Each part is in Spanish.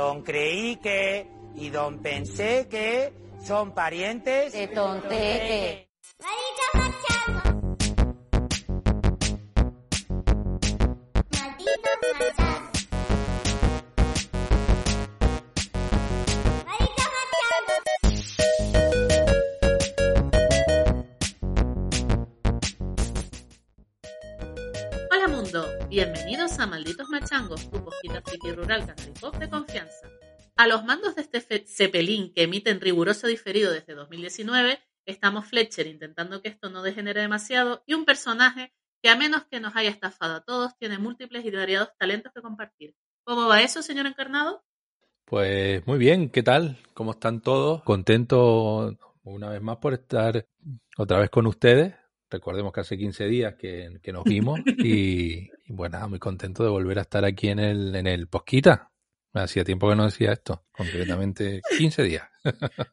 Don creí que y don pensé que son parientes de tonteque. Hola mundo, bienvenidos a Malditos Machangos, tu poquita friki rural canal de confianza. A los mandos de este Cepelín que emite en riguroso diferido desde 2019, estamos Fletcher intentando que esto no degenere demasiado y un personaje que a menos que nos haya estafado a todos, tiene múltiples y variados talentos que compartir. ¿Cómo va eso, señor encarnado? Pues muy bien, ¿qué tal? ¿Cómo están todos? Contento una vez más por estar otra vez con ustedes. Recordemos que hace 15 días que, nos vimos y, y, bueno, muy contento de volver a estar aquí en el, en el Posquita. Hacía tiempo que no decía esto, concretamente 15 días.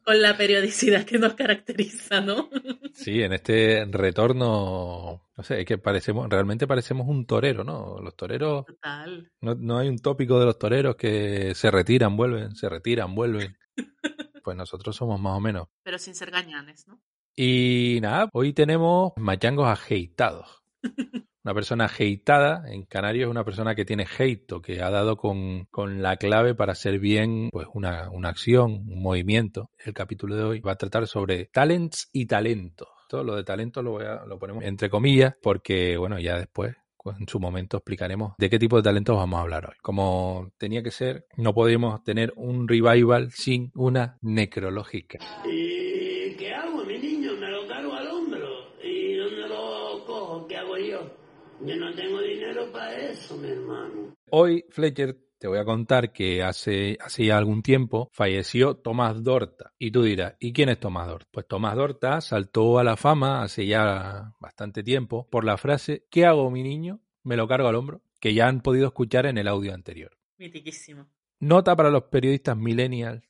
Con la periodicidad que nos caracteriza, ¿no? Sí, en este retorno, no sé, es que parecemos, realmente parecemos un torero, ¿no? Los toreros. Total. No, no hay un tópico de los toreros que se retiran, vuelven, se retiran, vuelven. Pues nosotros somos más o menos. Pero sin ser gañanes, ¿no? Y nada, hoy tenemos machangos ajeitados. Una persona hateada en Canarias es una persona que tiene hate o que ha dado con, con la clave para hacer bien pues una, una, acción, un movimiento. El capítulo de hoy va a tratar sobre talents y talentos. Todo lo de talento lo, voy a, lo ponemos entre comillas porque, bueno, ya después en su momento explicaremos de qué tipo de talentos vamos a hablar hoy. Como tenía que ser, no podíamos tener un revival sin una necrológica. ¿Y yo? No tengo dinero para eso, mi hermano. Hoy, Fletcher, te voy a contar que hace, hace ya algún tiempo falleció Tomás Dorta. Y tú dirás, ¿y quién es Tomás Dorta? Pues Tomás Dorta saltó a la fama hace ya bastante tiempo por la frase ¿Qué hago, mi niño? Me lo cargo al hombro, que ya han podido escuchar en el audio anterior. Mitiquísimo. Nota para los periodistas millennials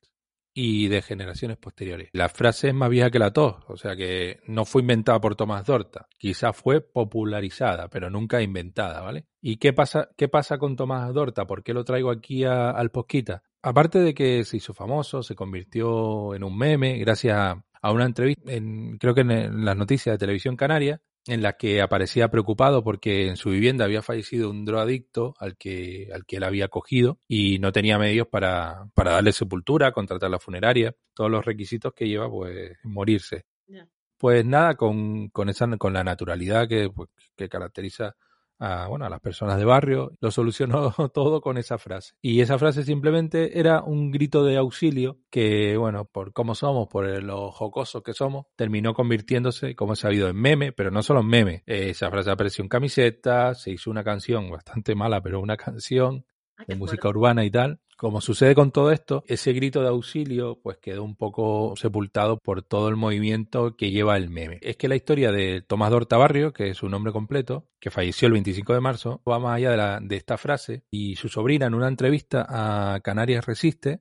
y de generaciones posteriores. La frase es más vieja que la tos, o sea que no fue inventada por Tomás Dorta, quizá fue popularizada, pero nunca inventada, ¿vale? ¿Y qué pasa, qué pasa con Tomás Dorta? ¿Por qué lo traigo aquí al Posquita? Aparte de que se hizo famoso, se convirtió en un meme gracias a, a una entrevista, en, creo que en, en las noticias de televisión canaria, en la que aparecía preocupado porque en su vivienda había fallecido un drogadicto al que, al que él había cogido y no tenía medios para, para darle sepultura, contratar la funeraria, todos los requisitos que lleva pues morirse. Yeah. Pues nada, con, con esa, con la naturalidad que, pues, que caracteriza a, bueno, a las personas de barrio, lo solucionó todo con esa frase. Y esa frase simplemente era un grito de auxilio que, bueno, por cómo somos, por los jocosos que somos, terminó convirtiéndose, como he sabido, en meme, pero no solo en meme. Eh, esa frase apareció en camisetas, se hizo una canción bastante mala, pero una canción de música urbana y tal. Como sucede con todo esto, ese grito de auxilio pues quedó un poco sepultado por todo el movimiento que lleva el meme. Es que la historia de Tomás Dorta Barrio, que es su nombre completo, que falleció el 25 de marzo, va más allá de, de esta frase y su sobrina en una entrevista a Canarias Resiste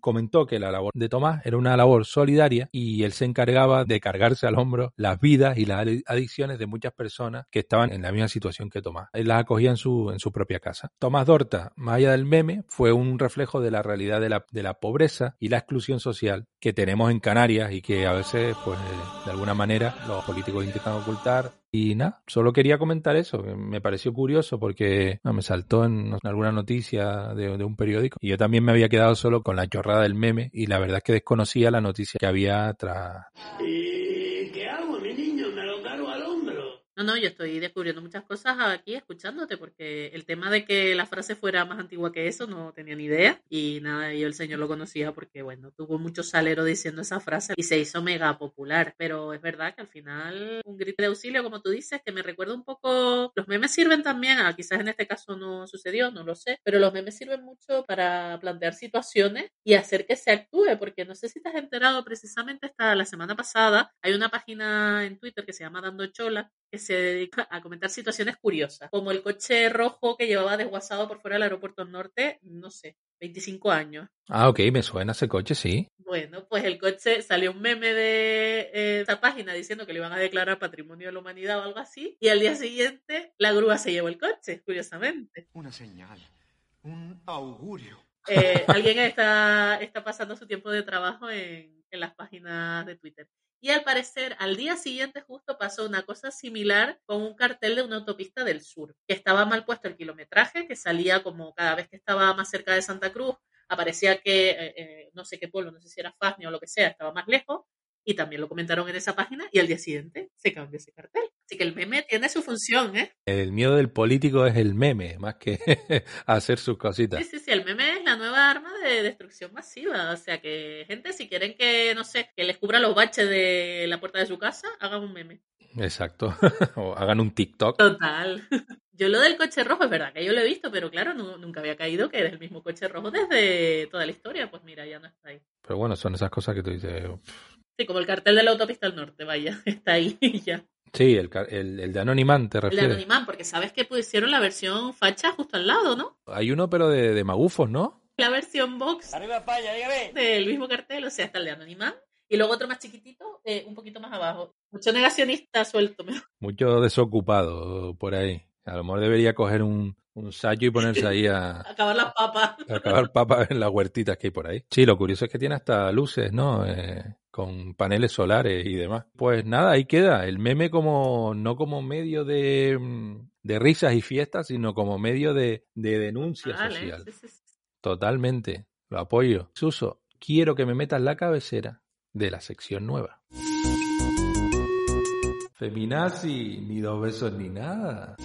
comentó que la labor de Tomás era una labor solidaria y él se encargaba de cargarse al hombro las vidas y las adicciones de muchas personas que estaban en la misma situación que Tomás. Él las acogía en su, en su propia casa. Tomás Dorta, más del meme, fue un reflejo de la realidad de la, de la pobreza y la exclusión social que tenemos en Canarias y que a veces, pues, de alguna manera, los políticos intentan ocultar y nada, solo quería comentar eso, que me pareció curioso porque no, me saltó en, alguna noticia de, un periódico y yo también me había quedado solo con la chorrada del meme y la verdad es que desconocía la noticia que había tras... ¿Y qué hago, mi niño? Me lo cargo al hombro. No, no, yo estoy descubriendo muchas cosas aquí escuchándote, porque el tema de que la frase fuera más antigua que eso no tenía ni idea. Y nada, yo el señor lo conocía porque, bueno, tuvo mucho salero diciendo esa frase y se hizo mega popular. Pero es verdad que al final un grito de auxilio, como tú dices, que me recuerda un poco. Los memes sirven también, ah, quizás en este caso no sucedió, no lo sé, pero los memes sirven mucho para plantear situaciones y hacer que se actúe, porque no sé si te has enterado precisamente hasta la semana pasada. Hay una página en Twitter que se llama Dando Chola que se dedica a comentar situaciones curiosas, como el coche rojo que llevaba desguazado por fuera del aeropuerto norte, no sé, 25 años. Ah, ok, me suena ese coche, sí. Bueno, pues el coche salió un meme de eh, esa página diciendo que le iban a declarar patrimonio de la humanidad o algo así, y al día siguiente la grúa se llevó el coche, curiosamente. Una señal, un augurio. Eh, alguien está, está pasando su tiempo de trabajo en, en las páginas de Twitter. Y al parecer, al día siguiente justo pasó una cosa similar con un cartel de una autopista del sur, que estaba mal puesto el kilometraje, que salía como cada vez que estaba más cerca de Santa Cruz, aparecía que, eh, eh, no sé qué pueblo, no sé si era Fasnia o lo que sea, estaba más lejos, y también lo comentaron en esa página, y al día siguiente se cambió ese cartel. Así que el meme tiene su función, ¿eh? El miedo del político es el meme, más que hacer sus Sí, cositas. sí, sí, el meme es la nueva arma de destrucción masiva. O sea que, gente, si quieren que, no sé, que les cubra los baches de la puerta de su casa, hagan un meme. Exacto. o hagan un TikTok. Total. Yo lo del coche rojo, es verdad que yo lo he visto, pero claro, nu- nunca había caído que era el mismo coche rojo desde toda la historia. Pues mira, ya no está ahí. Pero bueno, son esas cosas que tú dices. Sí, como el cartel de la autopista al norte, vaya, está ahí y ya. Sí, el, el, el de Anonymán te El de refieres. Anonimán, porque sabes que pusieron la versión facha justo al lado, ¿no? Hay uno, pero de, de magufos, ¿no? La versión box Arriba España, dígame. del mismo cartel, o sea, está el de Anonimán. Y luego otro más chiquitito, eh, un poquito más abajo. Mucho negacionista suelto. Mucho desocupado por ahí. A lo mejor debería coger un, un sayo y ponerse ahí a, Acabar las papas. a acabar papas en las huertitas que hay por ahí. Sí, lo curioso es que tiene hasta luces, ¿no? Eh, con paneles solares y demás. Pues nada, ahí queda. El meme como, no como medio de, mm, de risas y fiestas, sino como medio de, de denuncia Vale, social. Totalmente. Lo apoyo. Suso, quiero que me metas la cabecera de la sección nueva. Feminazi, ni dos besos ni nada.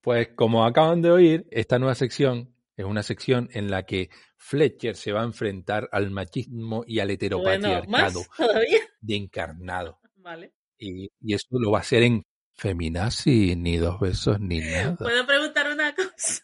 Pues como acaban de oír, esta nueva sección es una sección en la que Fletcher se va a enfrentar al machismo y al Bueno, heteropatriarcado todavía. de encarnado. Vale. Y, y eso lo va a hacer en Feminazi, ni dos besos ni nada. ¿Puedo preguntar una cosa?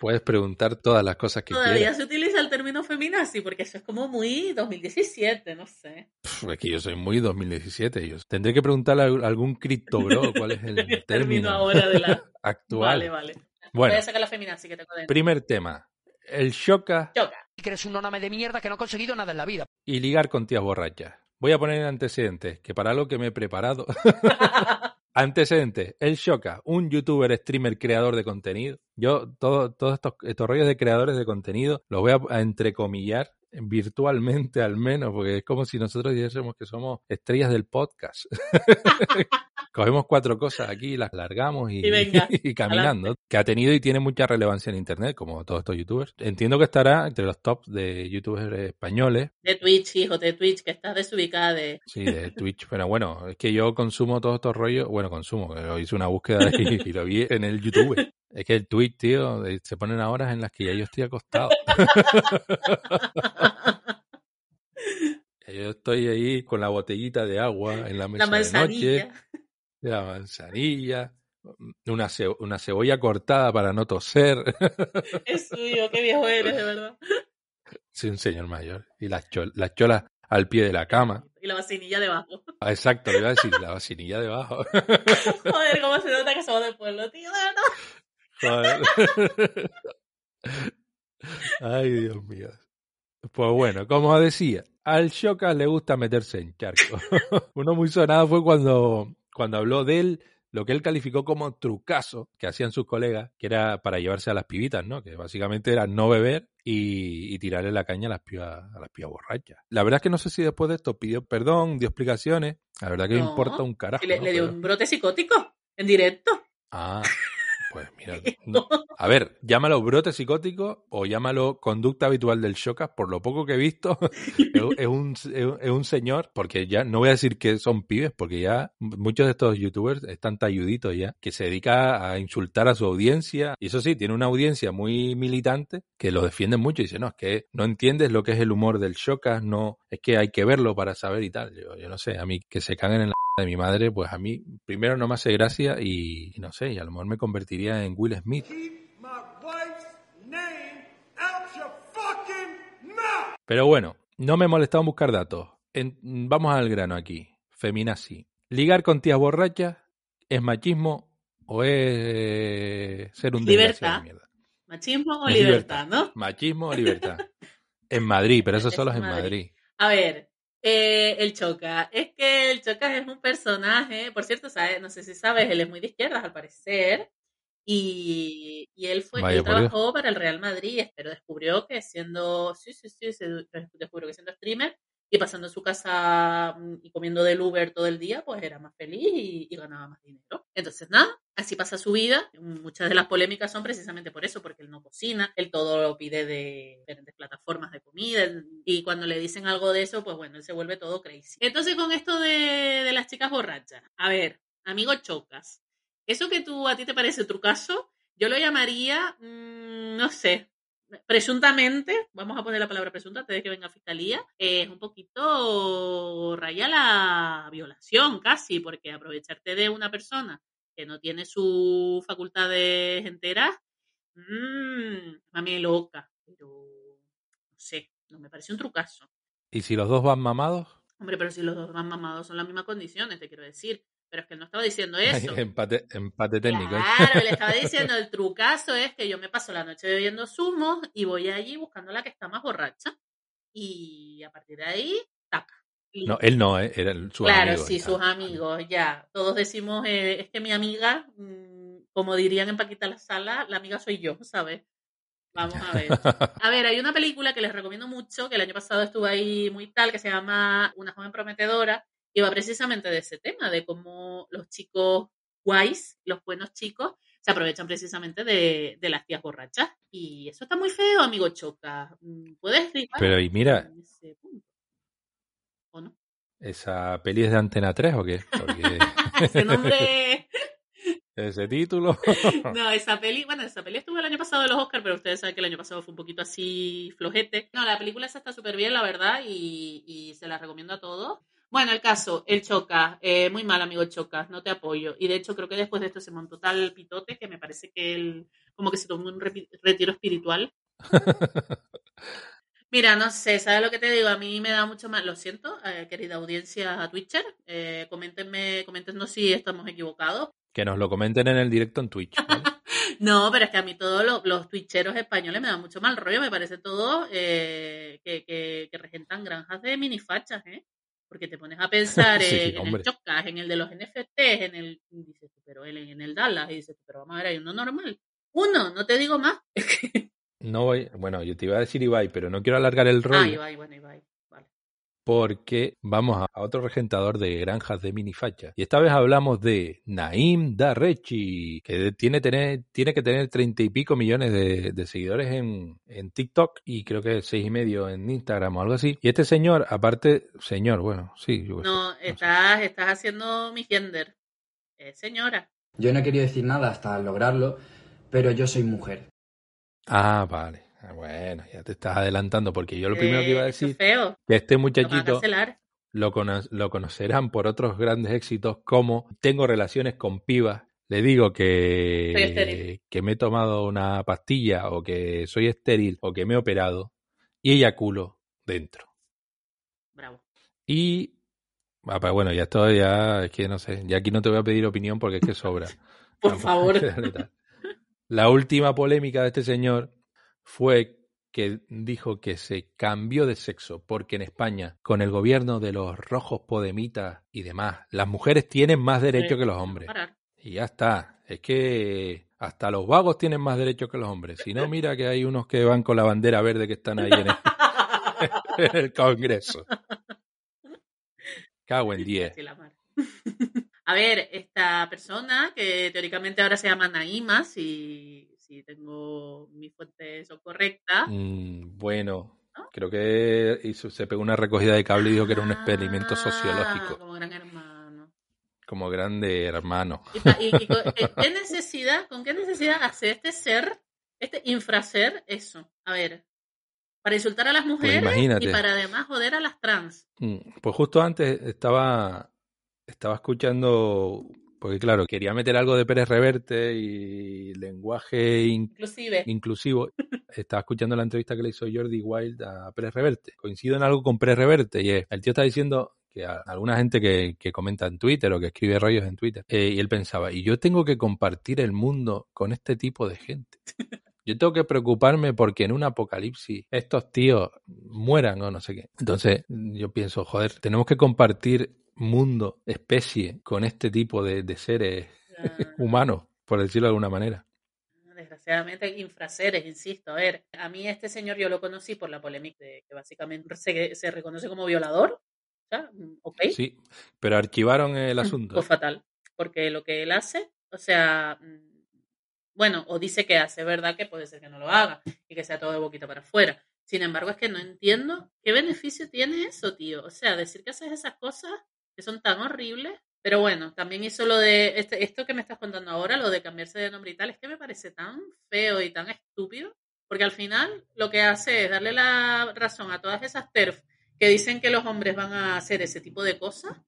Puedes preguntar todas las cosas que Todavía quieras. se utiliza el término feminazi, porque eso es como muy 2017, no sé. Pf, Es que yo soy muy 2017. Yo tendré que preguntarle a algún criptobro cuál es el término término ahora de la... actual. Vale, vale. Bueno, Voy a sacar la feminazi que tengo dentro. primer tema. El shoka Choca. que eres un nóname de mierda que no ha conseguido nada en la vida. y ligar con tías borrachas. Voy a poner antecedentes, que para lo que me he preparado. Antecedentes. El Shoka, un youtuber, streamer, creador de contenido. Yo, todo- todos estos, estos rollos de creadores de contenido los voy a, a entrecomillar virtualmente al menos, porque es como si nosotros dijésemos que somos estrellas del podcast. Cogemos cuatro cosas aquí, las largamos y, Y venga, y caminando. Que ha tenido y tiene mucha relevancia en internet, como todos estos youtubers. Entiendo que estará entre los tops de youtubers españoles De Twitch, hijo, de Twitch, que estás desubicada de... Sí, de Twitch. Pero bueno, es que yo consumo todos estos rollos. Bueno, consumo. Yo hice una búsqueda y, y lo vi en el YouTube. Es que el Twitch, tío, se ponen a horas en las que ya yo estoy acostado. Yo estoy ahí con la botellita de agua en la mesa La de noche, la manzanilla, una, ce- una cebolla cortada para no toser. Es suyo, qué viejo eres, de verdad. Soy un señor mayor. Y las, chol- las cholas al pie de la cama. Y la vacinilla debajo. Ah, Exacto, le iba a decir, la vacinilla debajo. Joder, cómo se nota que somos del pueblo, tío, de verdad. Joder. Ay, Dios mío. Pues bueno, como decía, al Shoka le gusta meterse en charco. Uno muy sonado fue cuando, cuando habló de él, lo que él calificó como trucazo que hacían sus colegas, que era para llevarse a las pibitas, ¿no? Que básicamente era no beber y, y tirarle la caña a las pibas, a las pibas borrachas. La verdad es que no sé si después de esto pidió perdón, dio explicaciones. La verdad que me No, importa un carajo. Le, ¿no? le dio Pero- un brote psicótico en directo. Ah, pues mira. no. A ver, llámalo brote psicótico o llámalo conducta habitual del Shoka, por lo poco que he visto, es, un, es un- señor, porque ya no voy a decir que son pibes, porque ya muchos de estos youtubers están talluditos ya, que se dedica a insultar a su audiencia, y eso sí, tiene una audiencia muy militante que lo defiende mucho y dice, no, es que no entiendes lo que es el humor del Shoka, no, es que hay que verlo para saber y tal. Yo, yo no sé, a mí que se caguen en la de mi madre, pues a mí primero no me hace gracia y, y no sé, y a lo mejor me convertiría en Will Smith. Pero bueno, no me he molestado en buscar datos. En- vamos al grano aquí. Feminazi. ¿Ligar con tías borrachas es machismo o es ser un Libertad. de mierda? Machismo o Es libertad, ¿no? Machismo o libertad. en Madrid, pero eso Es solo es en Madrid. Madrid. A ver, eh, el Choca. Es que el Choca es un personaje, por cierto, ¿sabes? no sé si sabes, él es muy de izquierdas al parecer. Y, y él fue, Vaya él Dios. trabajó para el Real Madrid, pero descubrió que siendo, sí, sí, sí, se descubrió que siendo streamer y pasando en su casa mm, y comiendo del Uber todo el día, pues era más feliz y, y ganaba más dinero. Entonces, nada, así pasa su vida. Muchas de las polémicas son precisamente por eso, porque él no cocina, él todo lo pide de diferentes plataformas de comida y cuando le dicen algo de eso, pues bueno, él se vuelve todo crazy. Entonces, con esto de, de las chicas borrachas, a ver, amigo Chocas, eso que tú a ti te parece trucazo, yo lo llamaría, mmm, no sé, presuntamente, vamos a poner la palabra presunta antes de que venga fiscalía, es un poquito raya la violación casi, porque aprovecharte de una persona que no tiene sus facultades enteras, mmm, mami loca, pero no sé, no me parece un trucazo. ¿Y si los dos van mamados? Hombre, pero si los dos van mamados son las mismas condiciones, te quiero decir. Pero es que él no estaba diciendo eso. empate, empate técnico. ¿eh? Claro, le estaba diciendo, el trucazo es que yo me paso la noche bebiendo zumos y voy allí buscando la que está más borracha. Y a partir de ahí, taca. Y- No, él no, ¿eh? Era su claro, amigo. sí, ya. sus amigos, ya. Todos decimos, eh, es que mi amiga, mm, como dirían en Paquita la Sala, la amiga soy yo, ¿sabes? Vamos a ver. A ver, hay una película que les recomiendo mucho, que el año pasado estuvo ahí muy tal, que se llama Una joven prometedora, y va precisamente de ese tema, de cómo los chicos guays, los buenos chicos, se aprovechan precisamente de, de las tías borrachas. Y eso está muy feo, amigo Choca. Mm, ¿Puedes explicar? Pero y mira, en ese punto? ¿O no? ¿esa peli es de Antena 3 o qué? Porque Ese nombre... ese título. No, esa peli, bueno, esa peli estuvo el año pasado de los Oscars, pero ustedes saben que el año pasado fue un poquito así flojete. No, la película esa está súper bien, la verdad, y, y se la recomiendo a todos. Bueno, el caso, el Choca, eh, muy mal, amigo Choca, no te apoyo. Y de hecho, creo que después de esto se montó tal pitote que me parece que él como que se tomó un retiro espiritual. Mira, no sé, ¿sabes lo que te digo? A mí me da mucho más, lo siento, eh, querida audiencia a Twitcher, eh, coméntenme, coméntenos si estamos equivocados, que nos lo comenten en el directo en Twitch. ¿vale? No, pero es que a mí todos los, los twitcheros españoles me dan mucho mal rollo, me parece todo eh, que, que, que regentan granjas de minifachas, ¿eh? Porque te pones a pensar Sí, en, en el. Chocas, en el de los NFTs, en el, dices, pero en, en el Dallas, y dices, pero vamos a ver, hay uno normal. Uno, no te digo más. No voy, bueno, yo te iba a decir Ibai, pero no quiero alargar el Ah, rollo Ibai, bueno, Ibai. Porque vamos a, otro regentador de granjas de minifacha. Y esta vez hablamos de Naim Darrechi, que tiene, tener, tiene que tener treinta y pico millones de, de seguidores en, en TikTok y creo que seis y medio en Instagram o algo así. Y este señor, aparte, señor, bueno, sí, yo qué sé, No, no sé. estás, estás haciendo mi gender. Eh, señora. Yo no he querido decir nada hasta lograrlo, pero yo soy mujer. Ah, vale. Ah, Bueno, ya te estás adelantando porque yo lo primero que iba a Eh, decir feo. que este muchachito lo, cono- lo conocerán por otros grandes éxitos como tengo relaciones con pibas, le digo que, que me he tomado una pastilla o que soy estéril o que me he operado y eyaculo dentro. Bravo. Y ah, pues bueno, ya estoy, ya es que no sé, ya aquí no te voy a pedir opinión porque es que sobra. Por favor. La última polémica de este señor fue que dijo que se cambió de sexo porque en España, con el gobierno de los rojos podemitas y demás, las mujeres tienen más derechos que los hombres. Y ya está. Es que hasta los vagos tienen más derechos que los hombres. Si no, mira que hay unos que van con la bandera verde que están ahí en el, en el Congreso. Cago en 10. Sí, la mar. A ver, esta persona que teóricamente ahora se llama Naima, si, si tengo mis fuentes son correctas. Mm, bueno, ¿No? creo que hizo- se pegó una recogida de cable y dijo que era un experimento Ah, sociológico, Como gran hermano. como grande hermano. ¿Y, pa- y- y co- eh, qué necesidad, con qué necesidad hace este ser, este infraser, eso? A ver, para insultar a las mujeres Pues imagínate. y para además joder a las trans. Mm, Pues justo antes estaba, estaba escuchando, porque claro, quería meter algo de Pérez Reverte y lenguaje in- Inclusive. inclusivo. Estaba escuchando la entrevista que le hizo Jordi Wild a Pérez Reverte. Coincido en algo con Pérez Reverte y es, el tío está diciendo que a alguna gente que, que comenta en Twitter o que escribe rollos en Twitter, eh, y él pensaba, y yo tengo que compartir el mundo con este tipo de gente. Yo tengo que preocuparme porque en un apocalipsis estos tíos mueran o no sé qué. Entonces yo pienso, joder, tenemos que compartir mundo, especie, con este tipo de, de seres Ah, humanos, por decirlo de alguna manera. desgraciadamente infraseres, insisto. A ver, a mí este señor yo lo conocí por la polémica de que básicamente se, se reconoce como violador. Sea, mm, ok. Sí, pero archivaron el asunto. Pues fatal. Porque lo que él hace, o sea, mm, bueno, o dice que hace, ¿verdad? Que puede ser que no lo haga y que sea todo de boquita para afuera. Sin embargo, es que no entiendo qué beneficio tiene eso, tío. O sea, decir que haces esas cosas que son tan horribles. Pero bueno, también hizo lo de este, esto que me estás contando ahora, lo de cambiarse de nombre y tal, es que me parece tan feo y tan estúpido, porque al final lo que hace es darle la razón a todas esas TERF que dicen que los hombres van a hacer ese tipo de cosas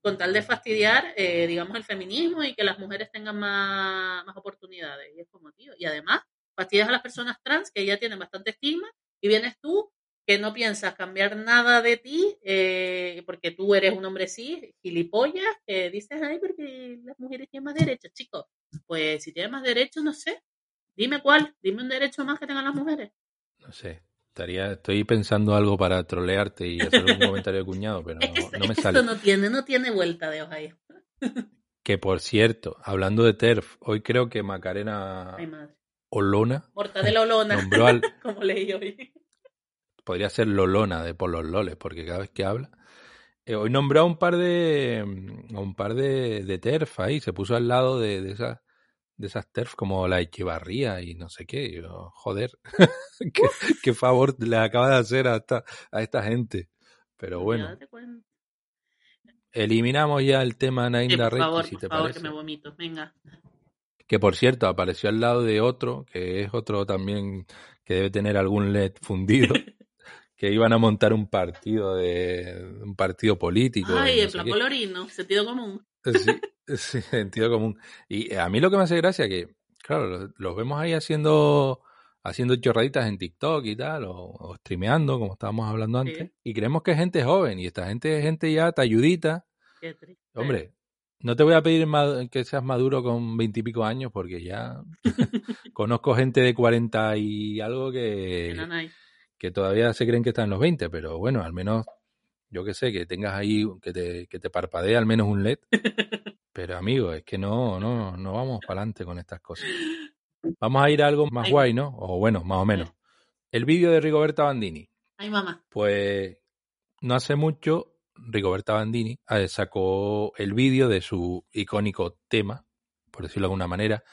con tal de fastidiar, eh, digamos, el feminismo y que las mujeres tengan más, más oportunidades. Y es como, tío, y además fastidias a las personas trans que ya tienen bastante estigma y vienes tú que no piensas cambiar nada de ti eh, porque tú eres un hombre sí, gilipollas, que dices, ay, porque las mujeres tienen más derechos, chicos. Pues si tienen más derechos, no sé. Dime cuál, dime un derecho más que tengan las mujeres. No sé. Estaría, estoy pensando algo para trolearte y hacer un comentario de cuñado, pero no, me sale. esto no tiene, no tiene vuelta de hoja. Que por cierto, hablando de TERF, hoy creo que Macarena Ay. Olona Mortadela Olona, nombró al, como leí hoy. Podría ser Lolona de por los loles, porque cada vez que habla. eh, hoy nombró a un par de mm, a un par de, de TERF ahí, se puso al lado de, de esas de esas TERF como la Echevarría y no sé qué. yo, joder, qué, qué favor le acaba de hacer a esta, a esta gente. Pero bueno, eliminamos ya el tema Sí, Nainda por Reiki, favor, si por te favor, que me vomito. Venga. Que por cierto, apareció al lado de otro, que es otro también que debe tener algún LED fundido, que iban a montar un partido de un partido político. Ay, no el sé plan colorino, sentido común. Sí, sí, sentido común. Y a mí lo que me hace gracia que, claro, los, los vemos ahí haciendo haciendo chorraditas en TikTok y tal, o, o streameando, como estábamos hablando Sí. antes, y creemos que es gente joven, y esta gente es gente ya talludita. Qué triste. Hombre, no te voy a pedir que seas maduro con veintipico años, porque ya conozco gente de cuarenta y algo Qué que, nanay. Que todavía se creen que están en los 20, pero bueno, al menos, yo que sé, que tengas ahí, que te, que te parpadee al menos un LED. Pero amigo, es que no, no, no vamos para adelante con estas cosas. Vamos a ir a algo más Ay. guay, ¿no? O bueno, más o menos. El vídeo de Rigoberta Bandini. Ay, mamá. Pues no hace mucho, Rigoberta Bandini eh, sacó el vídeo de su icónico tema, por decirlo de alguna manera,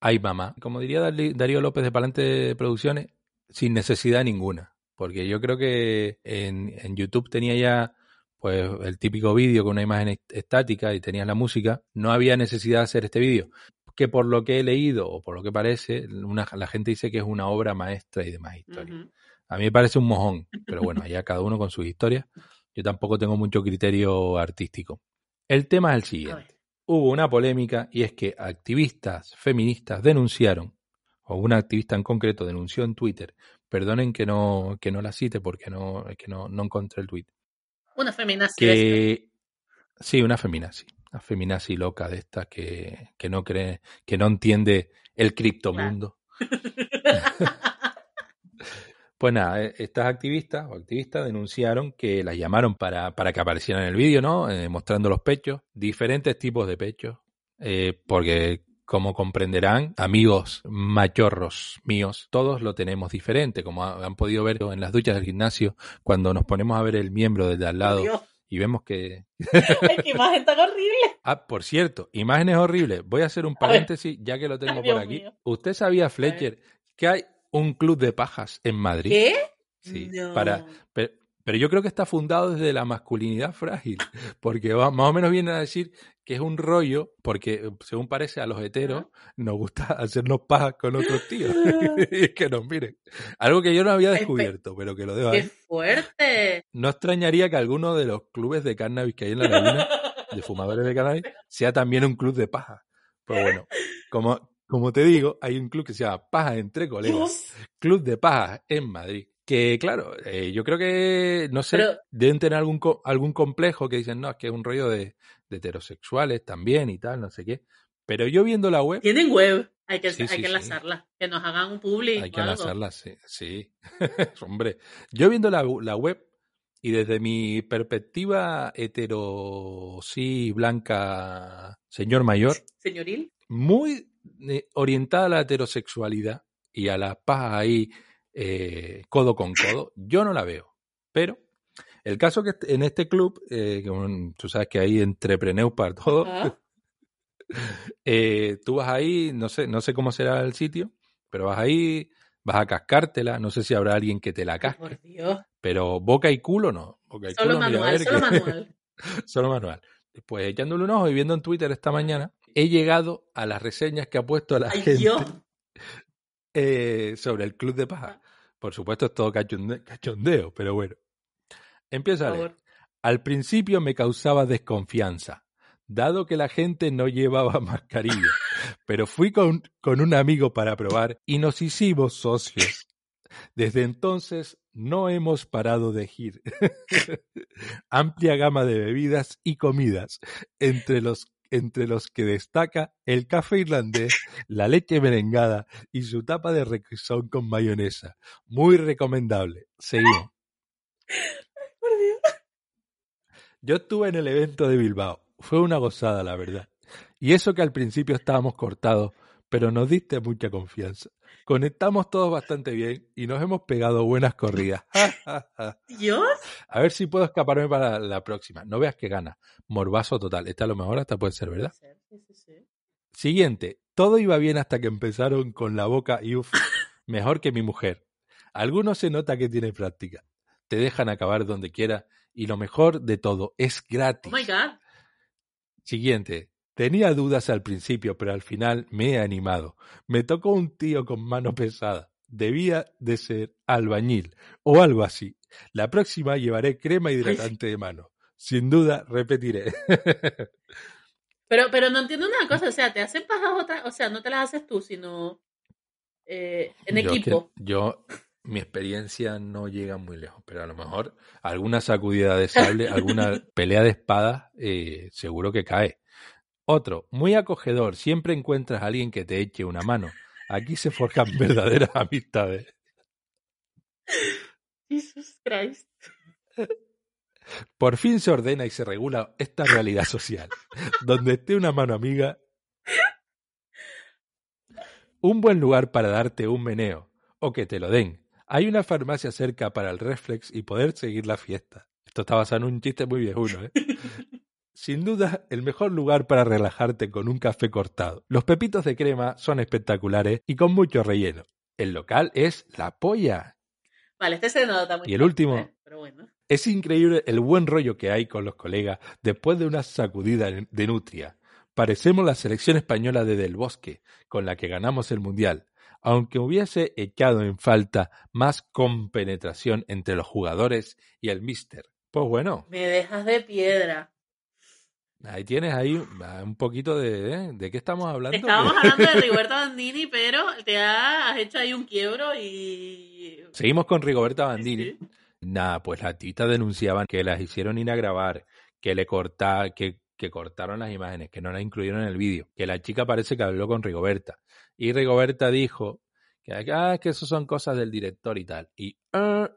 Ay Mamá. Como diría Darío López de Palante Producciones, sin necesidad ninguna. Porque yo creo que en, en YouTube tenía ya pues el típico vídeo con una imagen est- estática y tenías la música. No había necesidad de hacer este vídeo. Que por lo que he leído o por lo que parece, una- la gente dice que es una obra maestra y demás historias. A mí me parece un mojón, pero bueno, allá cada uno con sus historias. Yo tampoco tengo mucho criterio artístico. El tema es el siguiente. Hubo una polémica y es que activistas feministas denunciaron, o una activista en concreto denunció en Twitter, perdonen que no, que no la cite porque no, que no, no encontré el tweet, Una feminazi. que sí, una feminazi, una feminazi loca de estas que, que no cree, que no entiende el criptomundo. Pues nada, eh, estas activistas o activistas denunciaron que las llamaron para, para que aparecieran en el vídeo, ¿no? Eh, mostrando los pechos, diferentes tipos de pechos, eh, porque como comprenderán, amigos machorros míos, todos lo tenemos diferente, como ha- han podido ver en las duchas del gimnasio, cuando nos ponemos a ver el miembro desde al lado Dios. y vemos que... Qué imagen tan horrible. Ah, por cierto, imágenes horribles. Voy a hacer un paréntesis ya que lo tengo por aquí. mío. ¿Usted sabía, Fletcher, que hay un club de pajas en Madrid? ¿Qué? Sí, No. para, pero, yo creo que está fundado desde la masculinidad frágil, porque va- más o menos viene a decir que es un rollo, porque eh, según parece a los heteros nos gusta hacernos pajas con otros tíos. y es que nos miren. Algo que yo no había descubierto, pero que lo dejo ¡Qué fuerte! No extrañaría que alguno de los clubes de cannabis que hay en la laguna, de fumadores de cannabis, sea también un club de paja. Pero bueno, como, como te digo, hay un club que se llama Paja entre colegas. Club de Pajas en Madrid. Que claro, eh, yo creo que, no sé, Pero- deben tener algún, co- algún complejo que dicen, no, es que es un rollo de, de heterosexuales también y tal, no sé qué. Pero yo viendo la web, Tienen web. Hay que, Sí, hay sí, que sí. enlazarla. Que nos hagan un public. hay que algo. enlazarla, sí. sí. Hombre, yo viendo la, la web y desde mi perspectiva hetero, sí, blanca, señor mayor, Señoril. muy eh, orientada a la heterosexualidad y a la paz ahí eh, codo con codo, yo no la veo. Pero el caso que en este club, eh, tú sabes que hay entrepreneurs para todo, eh, tú vas ahí, no sé, no sé cómo será el sitio, pero vas ahí, vas a cascártela, no sé si habrá alguien que te la casque, Por Dios. pero boca y culo no. Boca y Solo culo, manual, ver solo que- manual. solo manual. Pues echándole un ojo y viendo en Twitter esta mañana, he llegado a las reseñas que ha puesto la Ay, gente Dios. eh, sobre el club de paja. Por supuesto es todo cachonde- cachondeo, pero bueno. Empiezo a leer. Al principio me causaba desconfianza, dado que la gente no llevaba mascarilla, pero fui con, con un amigo para probar y nos hicimos socios. Desde entonces no hemos parado de ir. Amplia gama de bebidas y comidas, entre los, entre los que destaca el café irlandés, la leche merengada y su tapa de requesón con mayonesa. Muy recomendable. Seguimos. Por Dios. Yo estuve en el evento de Bilbao. Fue una gozada, la verdad. Y eso que al principio estábamos cortados, pero nos diste mucha confianza. Conectamos todos bastante bien y nos hemos pegado buenas corridas. Dios. A ver si puedo escaparme para la próxima. No veas que gana. Morbazo total. Esta a lo mejor hasta puede ser, ¿verdad? Sí, sí, sí. Siguiente. Todo iba bien hasta que empezaron con la boca y uff, mejor que mi mujer. Algunos se nota que tiene práctica. Te dejan acabar donde quiera y lo mejor de todo es gratis. Oh my God. Siguiente. Tenía dudas al principio, pero al final me he animado. Me tocó un tío con mano pesada. Debía de ser albañil o algo así. La próxima llevaré crema hidratante de mano. Sin duda, repetiré. Pero, pero no entiendo una cosa, o sea, te hacen pajas otras, o sea, no te las haces tú, sino eh, en Yo es que- equipo. yo, mi experiencia no llega muy lejos, pero a lo mejor alguna sacudida de sable, alguna pelea de espadas, eh, seguro que cae. Otro, muy acogedor, siempre encuentras a alguien que te eche una mano. Aquí se forjan verdaderas amistades. Jesus Christ. Por fin se ordena y se regula esta realidad social, donde esté una mano amiga, un buen lugar para darte un meneo, o que te lo den. Hay una farmacia cerca para el reflex y poder seguir la fiesta. Esto está basado en un chiste muy viejuno, ¿eh? Sin duda, el mejor lugar para relajarte con un café cortado. Los pepitos de crema son espectaculares y con mucho relleno. El local es La Polla. Vale, este se nota muy Y el último. ¿eh? Pero bueno. Es increíble el buen rollo que hay con los colegas después de una sacudida de nutria. Parecemos la selección española de Del Bosque, con la que ganamos el Mundial, aunque hubiese echado en falta más compenetración entre los jugadores y el míster. Pues bueno, Me dejas de piedra. Ahí tienes ahí ah, un poquito de... ¿eh? ¿De qué estamos hablando? Estábamos hablando de Rigoberto Bandini, pero te has hecho ahí un quiebro y... Seguimos con Rigoberta Bandini. Sí, sí. Nada, pues las artistas denunciaban que las hicieron ir a grabar, que le corta, que, que cortaron las imágenes, que no las incluyeron en el vídeo, que la chica parece que habló con Rigoberta. Y Rigoberta dijo que, ah, que eso son cosas del director y tal. Y ah,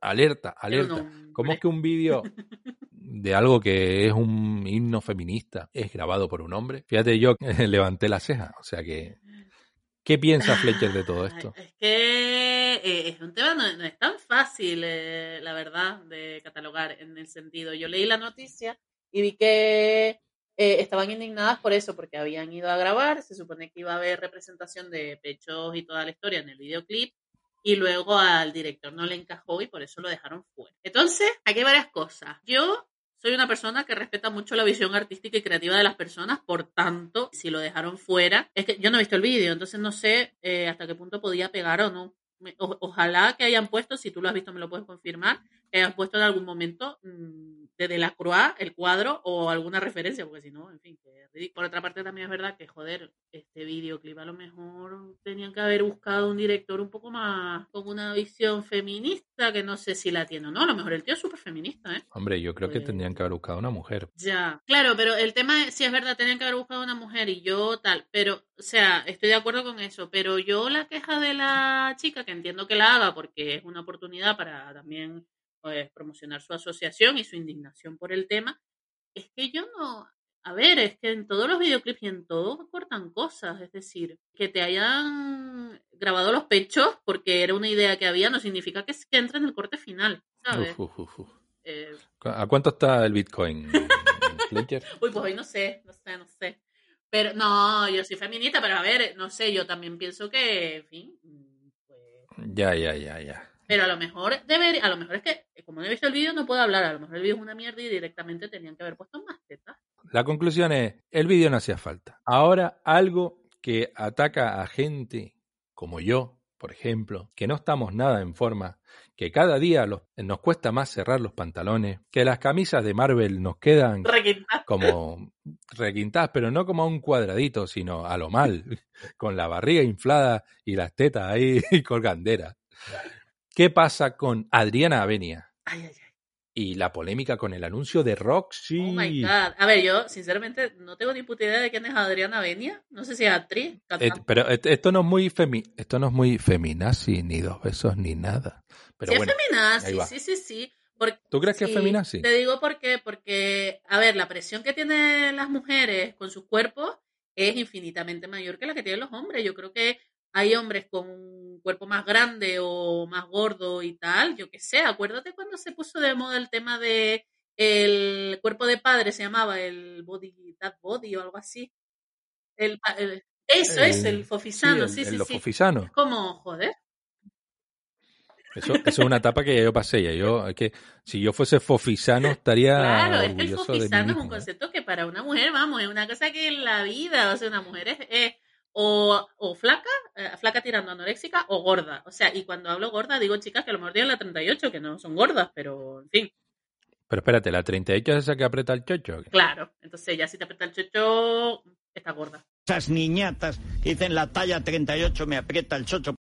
alerta, alerta. ¿Cómo es que un vídeo de algo que es un himno feminista es grabado por un hombre? Fíjate, yo levanté la ceja, o sea que... ¿Qué piensa Fletcher de todo esto? Es que eh, es un tema, no, no es tan fácil, eh, la verdad, de catalogar en el sentido. Yo leí la noticia y vi que eh, estaban indignadas por eso, porque habían ido a grabar, se supone que iba a haber representación de pechos y toda la historia en el videoclip, y luego al director no le encajó y por eso lo dejaron fuera. Entonces, aquí hay varias cosas. Yo soy una persona que respeta mucho la visión artística y creativa de las personas, por tanto, si lo dejaron fuera, es que yo no he visto el vídeo, entonces no sé eh, hasta qué punto podía pegar o no. Ojalá que hayan puesto, si tú lo has visto me lo puedes confirmar, que hayan puesto en algún momento mm, desde la Croix el cuadro o alguna referencia, porque si no, en fin, que. Por otra parte también es verdad que, joder, este videoclip a lo mejor tenían que haber buscado un director un poco más con una visión feminista, que no sé si la tiene o no, a lo mejor el tío es súper feminista, ¿eh? Hombre, yo creo que Pues- tendrían que haber buscado una mujer. Ya, claro, pero el tema es, si es verdad, tenían que haber buscado una mujer y yo tal, pero, o sea, estoy de acuerdo con eso, pero yo la queja de la chica, que entiendo que la haga porque es una oportunidad para también pues, promocionar su asociación y su indignación por el tema, es que yo no, A ver, es que en todos los videoclips y en todos cortan cosas. Es decir, que te hayan grabado los pechos porque era una idea que había no significa que, que entre en el corte final, ¿sabes? Uf, uf, uf. Eh, ¿A cuánto está el Bitcoin? Uy, pues hoy no sé, no sé, no sé. Pero no, yo soy feminista, pero a ver, no sé, yo también pienso que, en fin, pues... ya, ya, ya, ya. Pero a lo mejor debería, a lo mejor es que, como no he visto el vídeo, no puedo hablar. A lo mejor el vídeo es una mierda y directamente tenían que haber puesto más tetas. La conclusión es, el vídeo no hacía falta. Ahora, algo que ataca a gente como yo, por ejemplo, que no estamos nada en forma, que cada día los- nos cuesta más cerrar los pantalones, que las camisas de Marvel nos quedan como requintadas, pero no como a un cuadradito, sino a lo mal, con la barriga inflada y las tetas ahí colganderas. ¿Qué pasa con Adriana Avenia Ay, ay, ay. y la polémica con el anuncio de Roxy? Oh my God. A ver, yo, sinceramente, no tengo ni puta idea de quién es Adriana Benia. No sé si es actriz, Eh, pero et- esto no es muy femi esto no es muy feminazi, ni dos besos, ni nada. Pero sí, bueno, es feminazi, sí, sí, sí. Porque, ¿tú crees que es feminazi? Te digo por qué. Porque, a ver, la presión que tienen las mujeres con sus cuerpos es infinitamente mayor que la que tienen los hombres. Yo creo que hay hombres con un cuerpo más grande o más gordo y tal, yo qué sé. Acuérdate cuando se puso de moda el tema de el cuerpo de padre, se llamaba el body, that body o algo así. El, el- eso es, el fofisano, el- sí, sí, lo sí. fofisano. Es como, joder. Eso, eso es una etapa que ya yo pasé. Ya yo, es que si yo fuese fofisano estaría Claro, es que el fofisano es un ¿eh? concepto que para una mujer, vamos, es una cosa que en la vida, o sea, una mujer es, es o, o flaca, eh, flaca tirando anoréxica, o gorda. O sea, y cuando hablo gorda, digo chicas que a lo mejor tienen la 38, que no son gordas, pero en fin, Pero espérate, la 38 es esa que aprieta el chocho. claro. Entonces ya si te aprieta el chocho, está gorda. Esas niñatas que dicen la talla 38 me aprieta el chocho.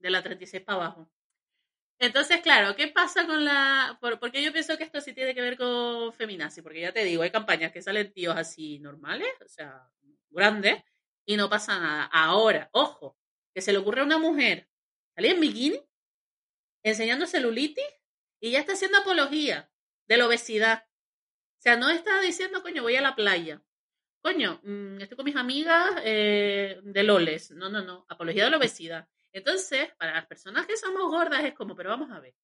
de la 36 para abajo. Entonces, claro, ¿qué pasa con la...? Por, porque yo pienso que esto sí tiene que ver con feminazi, porque ya te digo, hay campañas que salen tíos así normales, o sea, grandes, y no pasa nada. Ahora, ojo, que se le ocurre a una mujer salir en bikini, enseñando celulitis, y ya está haciendo apología de la obesidad. O sea, no está diciendo, coño, voy a la playa. Coño, mm, estoy con mis amigas eh, de Loles. No, no, no. Apología de la obesidad. Entonces, para las personas que somos gordas es como, pero vamos a ver.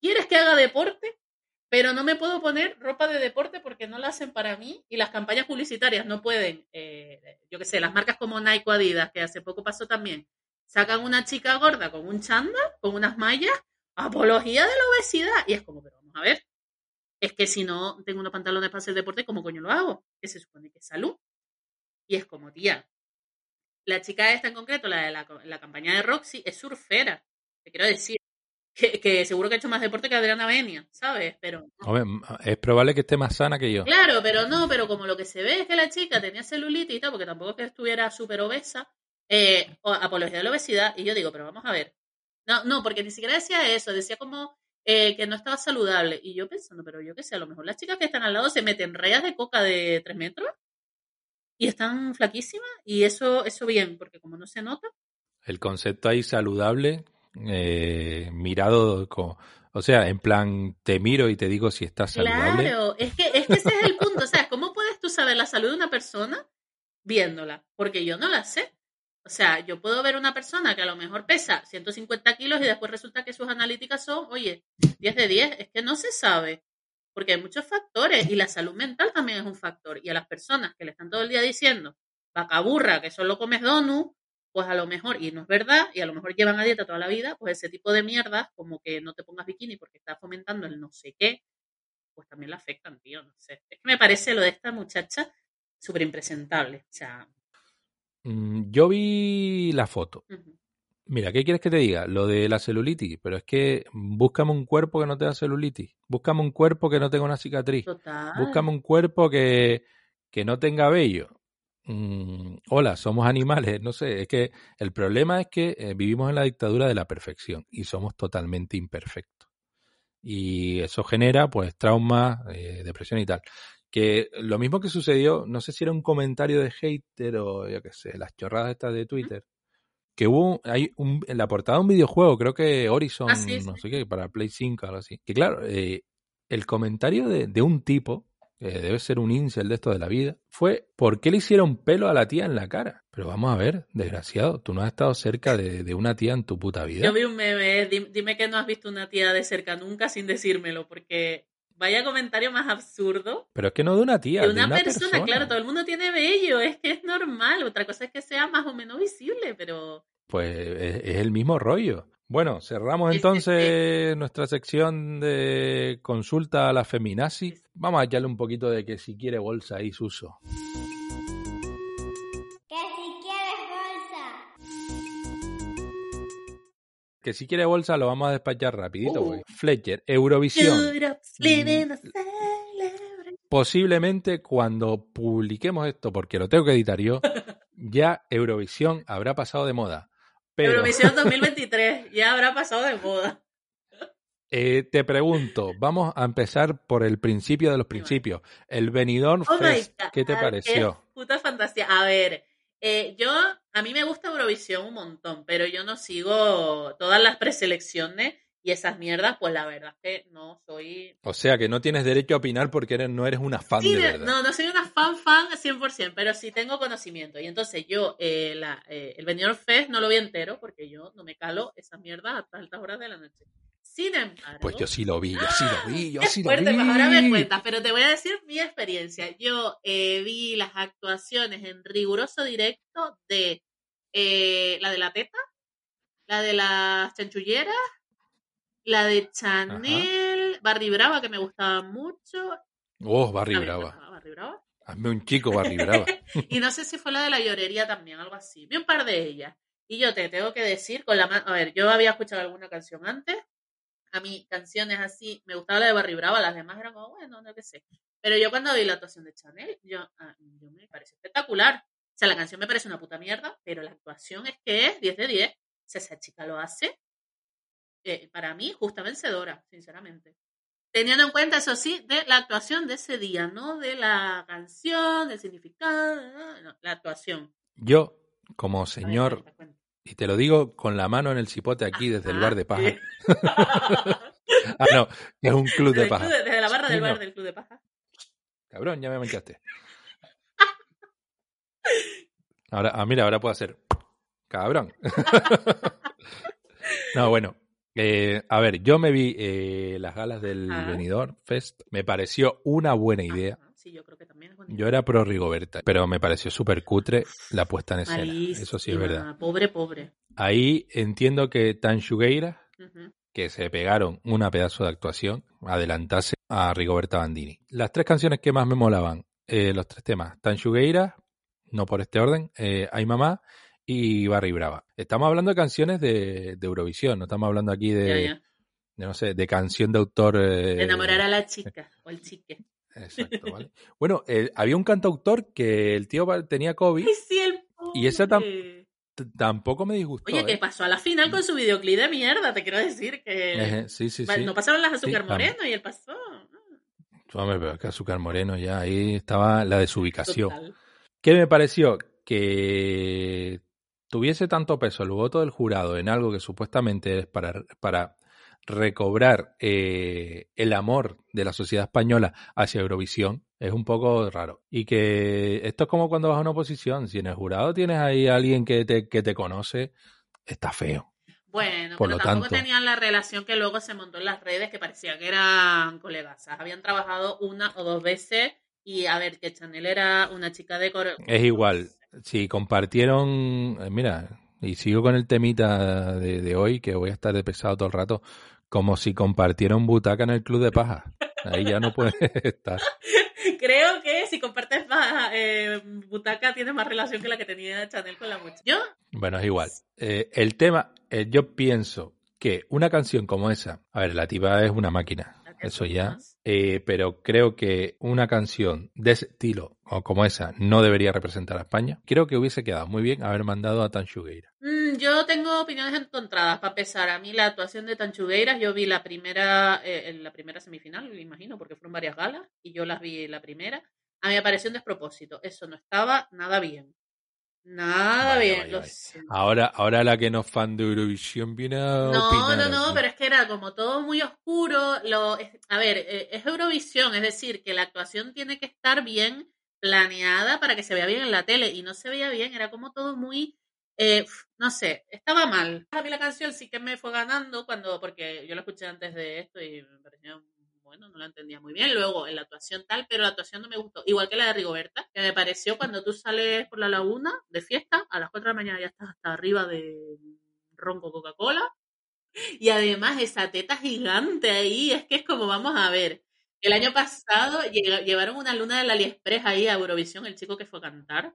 ¿Quieres que haga deporte? Pero no me puedo poner ropa de deporte porque no la hacen para mí y las campañas publicitarias no pueden, eh, yo qué sé, las marcas como Nike o Adidas, que hace poco pasó también, sacan una chica gorda con un chándal, con unas mallas, apología de la obesidad. Y es como, pero vamos a ver, es que si no tengo unos pantalones para hacer deporte, ¿cómo coño lo hago? Que se supone que es salud. Y es como, tía, la chica esta en concreto, la de la, la campaña de Roxy, es surfera. Te quiero decir que, que seguro que ha hecho más deporte que Adriana Benia, ¿sabes? Pero no. Hombre, es probable que esté más sana que yo. Claro, pero no, pero como lo que se ve es que la chica tenía celulitis y tal, porque tampoco es que estuviera súper obesa, eh, apología de la obesidad, y yo digo, pero vamos a ver. No, no, porque ni siquiera decía eso, decía como eh, que no estaba saludable. Y yo pensando, pero yo qué sé, a lo mejor las chicas que están al lado se meten rayas de coca de 3 metros y están flaquísimas, y eso, eso bien, porque como no se nota, El concepto ahí saludable, eh, mirado con... O sea, en plan, te miro y te digo si estás saludable. Claro, es que, es que ese es el punto. O sea, ¿cómo puedes tú saber la salud de una persona viéndola? Porque yo no la sé. O sea, yo puedo ver una persona que a lo mejor pesa 150 kilos y después resulta que sus analíticas son, oye, 10 de 10. Es que no se sabe. Porque hay muchos factores y la salud mental también es un factor. Y a las personas que le están todo el día diciendo, vaca burra, que solo comes donut, pues a lo mejor, y no es verdad, y a lo mejor llevan a dieta toda la vida, pues ese tipo de mierdas, como que no te pongas bikini porque estás fomentando el no sé qué, pues también la afectan, tío, no sé. Es que me parece lo de esta muchacha súper impresentable. O sea, Mm, Yo vi la foto. Mira, ¿qué quieres que te diga? Lo de la celulitis, pero es que búscame un cuerpo que no tenga celulitis. Búscame un cuerpo que no tenga una cicatriz. total. Búscame un cuerpo que, que no tenga vello. Mm, hola, somos animales, no sé, es que el problema es que eh, vivimos en la dictadura de la perfección y somos totalmente imperfectos. Y eso genera pues traumas, eh, depresión y tal. Que lo mismo que sucedió, no sé si era un comentario de hater o yo qué sé, las chorradas estas de Twitter, que hubo, hay un, en la portada de un videojuego, creo que Horizon, Ah, sí, no sé qué, para Play 5 o algo así. Que claro, eh, el comentario de, de un tipo que debe ser un incel de esto de la vida, fue ¿por qué le hicieron pelo a la tía en la cara? Pero vamos a ver, desgraciado, tú no has estado cerca de, de una tía en tu puta vida. Yo vi un meme, di- dime que no has visto una tía de cerca nunca sin decírmelo, porque vaya comentario más absurdo. Pero es que no de una tía, De de una, una persona, claro, todo el mundo tiene vello, es que es normal. Otra cosa es que sea más o menos visible, pero Pues es, es el mismo rollo. Bueno, cerramos entonces nuestra sección de consulta a la feminazi. Vamos a echarle un poquito de que si quiere bolsa ahí, Suso. Que si quieres bolsa. Que si quiere bolsa lo vamos a despachar rapidito. Uh. Fletcher, Eurovisión. Celebration. Posiblemente cuando publiquemos esto, porque lo tengo que editar yo, ya Eurovisión habrá pasado de moda. Pero Eurovisión 2023, ya habrá pasado de moda. eh, te pregunto, vamos a empezar por el principio de los principios. El Benidorm Oh Fest, ¿qué te pareció? Qué puta fantasía. A ver, eh, yo, a mí me gusta Eurovisión un montón, pero yo no sigo todas las preselecciones y esas mierdas, pues la verdad es que no soy... O sea, que no tienes derecho a opinar porque eres, no eres una fan Sí, de verdad. no, no soy una fan fan 100%, pero sí tengo conocimiento. Y entonces yo, eh, la, eh, el Benidorm Fest no lo vi entero porque yo no me calo esa mierda hasta altas horas de la noche. Sin embargo... Pues yo sí lo vi, yo sí lo vi, yo sí lo fuerte, vi. pues ahora me cuentas, pero te voy a decir mi experiencia. Yo eh, vi las actuaciones en riguroso directo de eh, la de la teta, la de las chanchulleras, la de Chanel, Barry Brava, que me gustaba mucho. Oh, Barry Brava. Barry Brava. Hazme un chico Barry Brava. Y no sé si fue la de la llorería también, algo así. Vi un par de ellas. Y yo te tengo que decir con la mano. A ver, yo había escuchado alguna canción antes. A mí, canciones así, me gustaba la de Barry Brava, las demás eran como, bueno, no qué sé. Pero yo cuando vi la actuación de Chanel, yo, ah, yo me parece espectacular. O sea, la canción me parece una puta mierda, pero la actuación es que es 10 de 10. O sea, esa chica lo hace, eh, para mí, justa vencedora, sinceramente. Teniendo en cuenta, eso sí, de la actuación de ese día, no de la canción, del significado, no, la actuación. Yo, como ver, señor, cuenta, cuenta. y te lo digo con la mano en el cipote aquí desde el bar de paja. sí. Ah, no, es un club Desde de paja. club desde la barra del bar no. del club de paja. Cabrón, ya me manchaste. Ahora, ah, mira, ahora puedo hacer. Cabrón. no, bueno. Eh, a ver, yo me vi eh, las galas del Ajá. Benidorm Fest. Me pareció una buena idea. Ajá, Sí, yo creo que también es bonito. Yo era pro Rigoberta, pero me pareció súper cutre la puesta en escena. Eso sí es verdad. Pobre, pobre. Ahí entiendo que Tan Shugueira, que se pegaron una pedazo de actuación, adelantase a Rigoberta Bandini. Las tres canciones que más me molaban, eh, los tres temas, Tan Shugueira, no por este orden, eh, Ay Mamá y Barry Brava. Estamos hablando de canciones de, de Eurovisión, no estamos hablando aquí de, Ya, ya. de, no sé, de canción de autor. eh, De enamorar a la chica o el chique. Exacto, ¿vale? Bueno, eh, había un cantautor que el tío tenía COVID, Ay, sí, el Y esa tam- tampoco me disgustó. Oye, que ¿eh? pasó a la final con su videoclip de mierda, te quiero decir que... Sí, sí, sí. No pasaron las azúcar Sí, moreno y él pasó. Hombre, pero es que Azúcar Moreno ya ahí estaba la desubicación. Total. ¿Qué me pareció? Que tuviese tanto peso el voto del jurado en algo que supuestamente es para, para recobrar eh, el amor de la sociedad española hacia Eurovisión es un poco raro. Y que esto es como cuando vas a una oposición. Si en el jurado tienes ahí a alguien que te, que te conoce, está feo. Bueno, Por pero lo tampoco tanto- tenían la relación que luego se montó en las redes que parecía que eran colegas. Habían trabajado una o dos veces y a ver, que Chanel era una chica de core- Es igual. Si compartieron, eh, mira, y sigo con el temita de, de hoy, que voy a estar de pesado todo el rato, como si compartieron butaca en el club de paja. Ahí ya no puede estar. Creo que si compartes más, eh, butaca tienes más relación que la que tenía Chanel con la muchacha. Yo, Bueno, es igual. Eh, el tema, eh, yo pienso que una canción como esa, a ver, la tipa es una máquina, eso ya, eh, pero creo que una canción de ese estilo o como esa no debería representar a España. Creo que hubiese quedado muy bien haber mandado a Tanshugueira. Mm, yo tengo opiniones encontradas. Para empezar, a mí la actuación de Tanchugueiras, yo vi la primera, eh, en la primera semifinal, me imagino, porque fueron varias galas, y yo las vi la primera. A mí me pareció un despropósito. Eso no estaba nada bien. Nada bien. siento. Ahora, ahora la que no es fan de Eurovisión viene a No, opinar no, no, pero es que era como todo muy oscuro. Lo, es- a ver, eh, es Eurovisión, es decir, que la actuación tiene que estar bien planeada para que se vea bien en la tele y no se veía bien, era como todo muy, eh, no sé, estaba mal. A mí la canción sí que me fue ganando cuando, porque yo la escuché antes de esto y me pareció, bueno, no la entendía muy bien. Luego en la actuación tal, pero la actuación no me gustó. Igual que la de Rigoberta, que me pareció cuando tú sales por la laguna de fiesta, a las 4 de la mañana ya estás hasta arriba de ronco Coca-Cola. Y además esa teta gigante ahí, es que es como vamos a ver. El año pasado llevaron una luna del AliExpress ahí a Eurovisión, el chico que fue a cantar.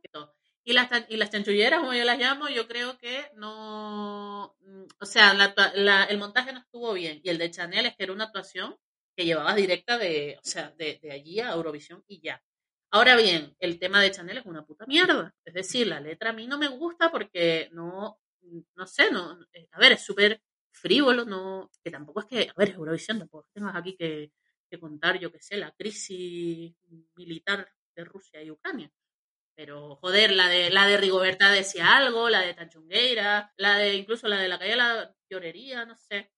Y las, y las chanchulleras, como yo las llamo, yo creo que no... O sea, la la- el montaje no estuvo bien. Y el de Chanel es que era una actuación que llevabas directa de, o sea, de, de allí a Eurovisión y ya. Ahora bien, el tema de Chanel es una puta mierda. Es decir, la letra a mí no me gusta porque no, no sé, no, eh, a ver, es súper frívolo, no, que tampoco es que, a ver, Eurovisión, tampoco tengas aquí que, contar, yo qué sé, la crisis militar de Rusia y Ucrania. Pero, joder, la de, la de Rigoberta decía algo, la de Tanchungueira, la de, incluso la de la calle de la llorería, no sé.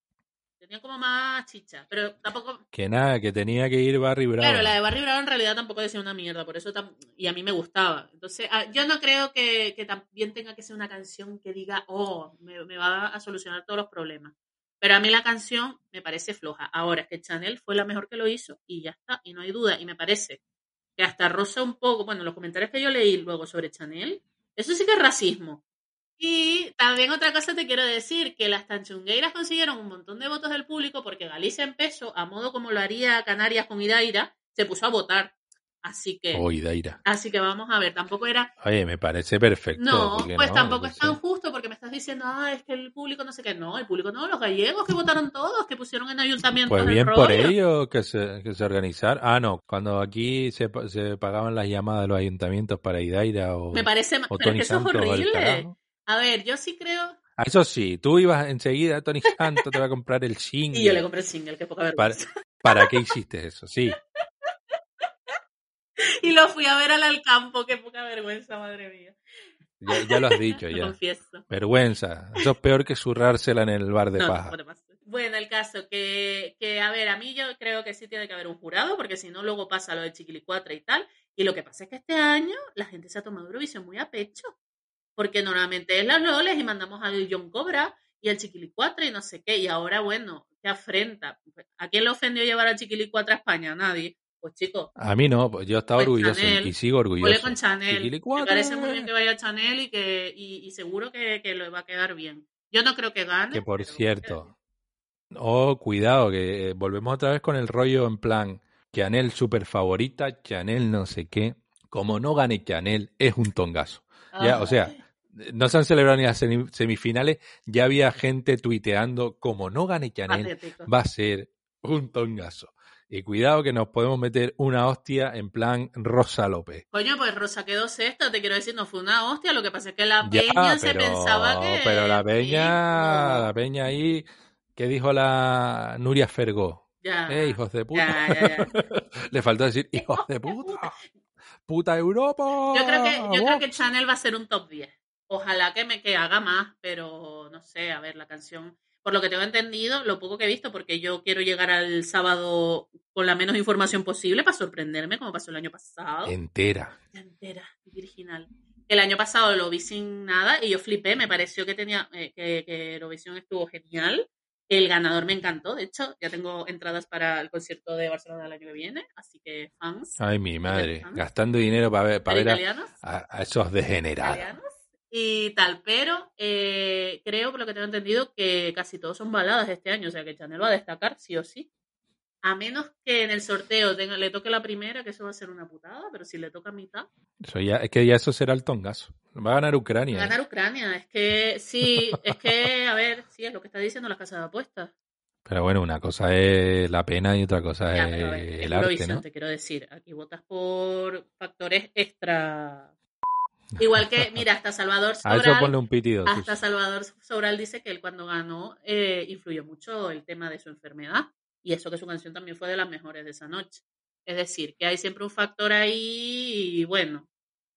Tenía como más chicha, pero tampoco, Que nada, que tenía que ir Barry Brown. Claro, la de Barry Brown en realidad tampoco decía una mierda, por eso tam- y a mí me gustaba. Entonces, ah, yo no creo que, que también tenga que ser una canción que diga, oh, me, me va a solucionar todos los problemas. Pero a mí la canción me parece floja. Ahora es que Chanel fue la mejor que lo hizo y ya está, y no hay duda. Y me parece que hasta roza un poco, bueno, los comentarios que yo leí luego sobre Chanel, eso sí que es racismo. Y también otra cosa te quiero decir, que las tanchungueiras consiguieron un montón de votos del público porque Galicia empezó, a modo como lo haría Canarias con Idaira, se puso a votar. Así que, Oye, Daira. así que vamos a ver, tampoco era, Oye, me parece perfecto. no, ¿por qué pues no? tampoco es tan justo porque me estás diciendo, ah, es que el público no sé qué, no, el público no, los gallegos que votaron todos, que pusieron en ayuntamientos Pues el bien por ellos que se, que se organizaron. Ah, no, cuando aquí se, se pagaban las llamadas de los ayuntamientos para Idaira o, Me parece, o pero es que eso es Santos horrible. A ver, yo sí creo, Ah, Eso sí, tú ibas enseguida, Tony Santos te va a comprar el single. y yo le compré el single, que poca ¿Para, vergüenza. ¿Para qué hiciste eso? Sí. Y lo fui a ver al Alcampo, qué poca vergüenza, madre mía. Ya, ya lo has dicho, ya. confieso. Vergüenza. Eso es peor que zurrársela en el bar de No, paja. no. Bueno, el caso que, que, a ver, a mí yo creo que sí tiene que haber un jurado, porque si no, luego pasa lo de Chiquilicuatre y tal. Y lo que pasa es que este año la gente se ha tomado Eurovisión muy a pecho. Porque normalmente es las Loles y mandamos al John Cobra y al Chiquilicuatre y no sé qué. Y ahora, bueno, ¿qué afrenta? ¿A quién le ofendió llevar al Chiquilicuatre a España? A nadie. Pues chicos, A mí no, pues yo estaba Pues orgulloso Chanel, y sigo orgulloso. Con Chanel. Me parece muy bien que vaya Chanel y que y, y seguro que, que le va a quedar bien. Yo no creo que gane. Que por cierto, oh, cuidado, que eh, volvemos otra vez con el rollo en plan, Chanel super favorita, Chanel no sé qué. Como no gane Chanel, es un tongazo. Ya, o sea. No se han celebrado ni las semi- semifinales, ya había gente tuiteando, como no gane Chanel, va a ser un tongazo. Y cuidado que nos podemos meter una hostia en plan Rosa López. Coño, pues Rosa quedó sexta, te quiero decir, no fue una hostia, lo que pasa es que la Ya, peña se pensaba que... pero la peña, Sí, la peña ahí, ¿qué dijo la Nuria Fergó? Ya, Eh, hijos de puta. ya, ya, ya. Le faltó decir, hijos de puta. Puta Europa. Yo creo que, yo creo Vox". que Chanel va a ser un top 10. Ojalá que me que haga más, pero no sé, a ver, la canción, por lo que tengo entendido, lo poco que he visto, porque yo quiero llegar al sábado con la menos información posible para sorprenderme, como pasó el año pasado. Entera. entera original. El año pasado lo vi sin nada y yo flipé, me pareció que tenía eh, que, que Eurovisión estuvo genial. El ganador me encantó, de hecho, ya tengo entradas para el concierto de Barcelona el año que viene, así que fans Ay, mi madre. Gastando dinero para ver, para ver a, a- a esos degenerados. italianos y tal, pero eh, creo, por lo que tengo entendido, que casi todos son baladas este año, o sea que Chanel va a destacar sí o sí. A menos que en el sorteo tenga, le toque la primera, que eso va a ser una putada, pero si le toca mitad, Eso ya, es que ya eso será el tongazo. Va a ganar Ucrania. ¿eh? Ganar Ucrania, es que sí, es que, a ver, sí, es lo que está diciendo la casa de apuestas. Pero bueno, una cosa es la pena y otra cosa Ya, es a el arte, ¿no? te quiero decir. Aquí votas por factores extra. Igual que, mira, hasta Salvador A eso Sobral, ponle un pitido. Hasta Salvador Sobral dice que él cuando ganó eh, influyó mucho el tema de su enfermedad. Y eso que su canción también fue de las mejores de esa noche. Es decir, que hay siempre un factor ahí y bueno,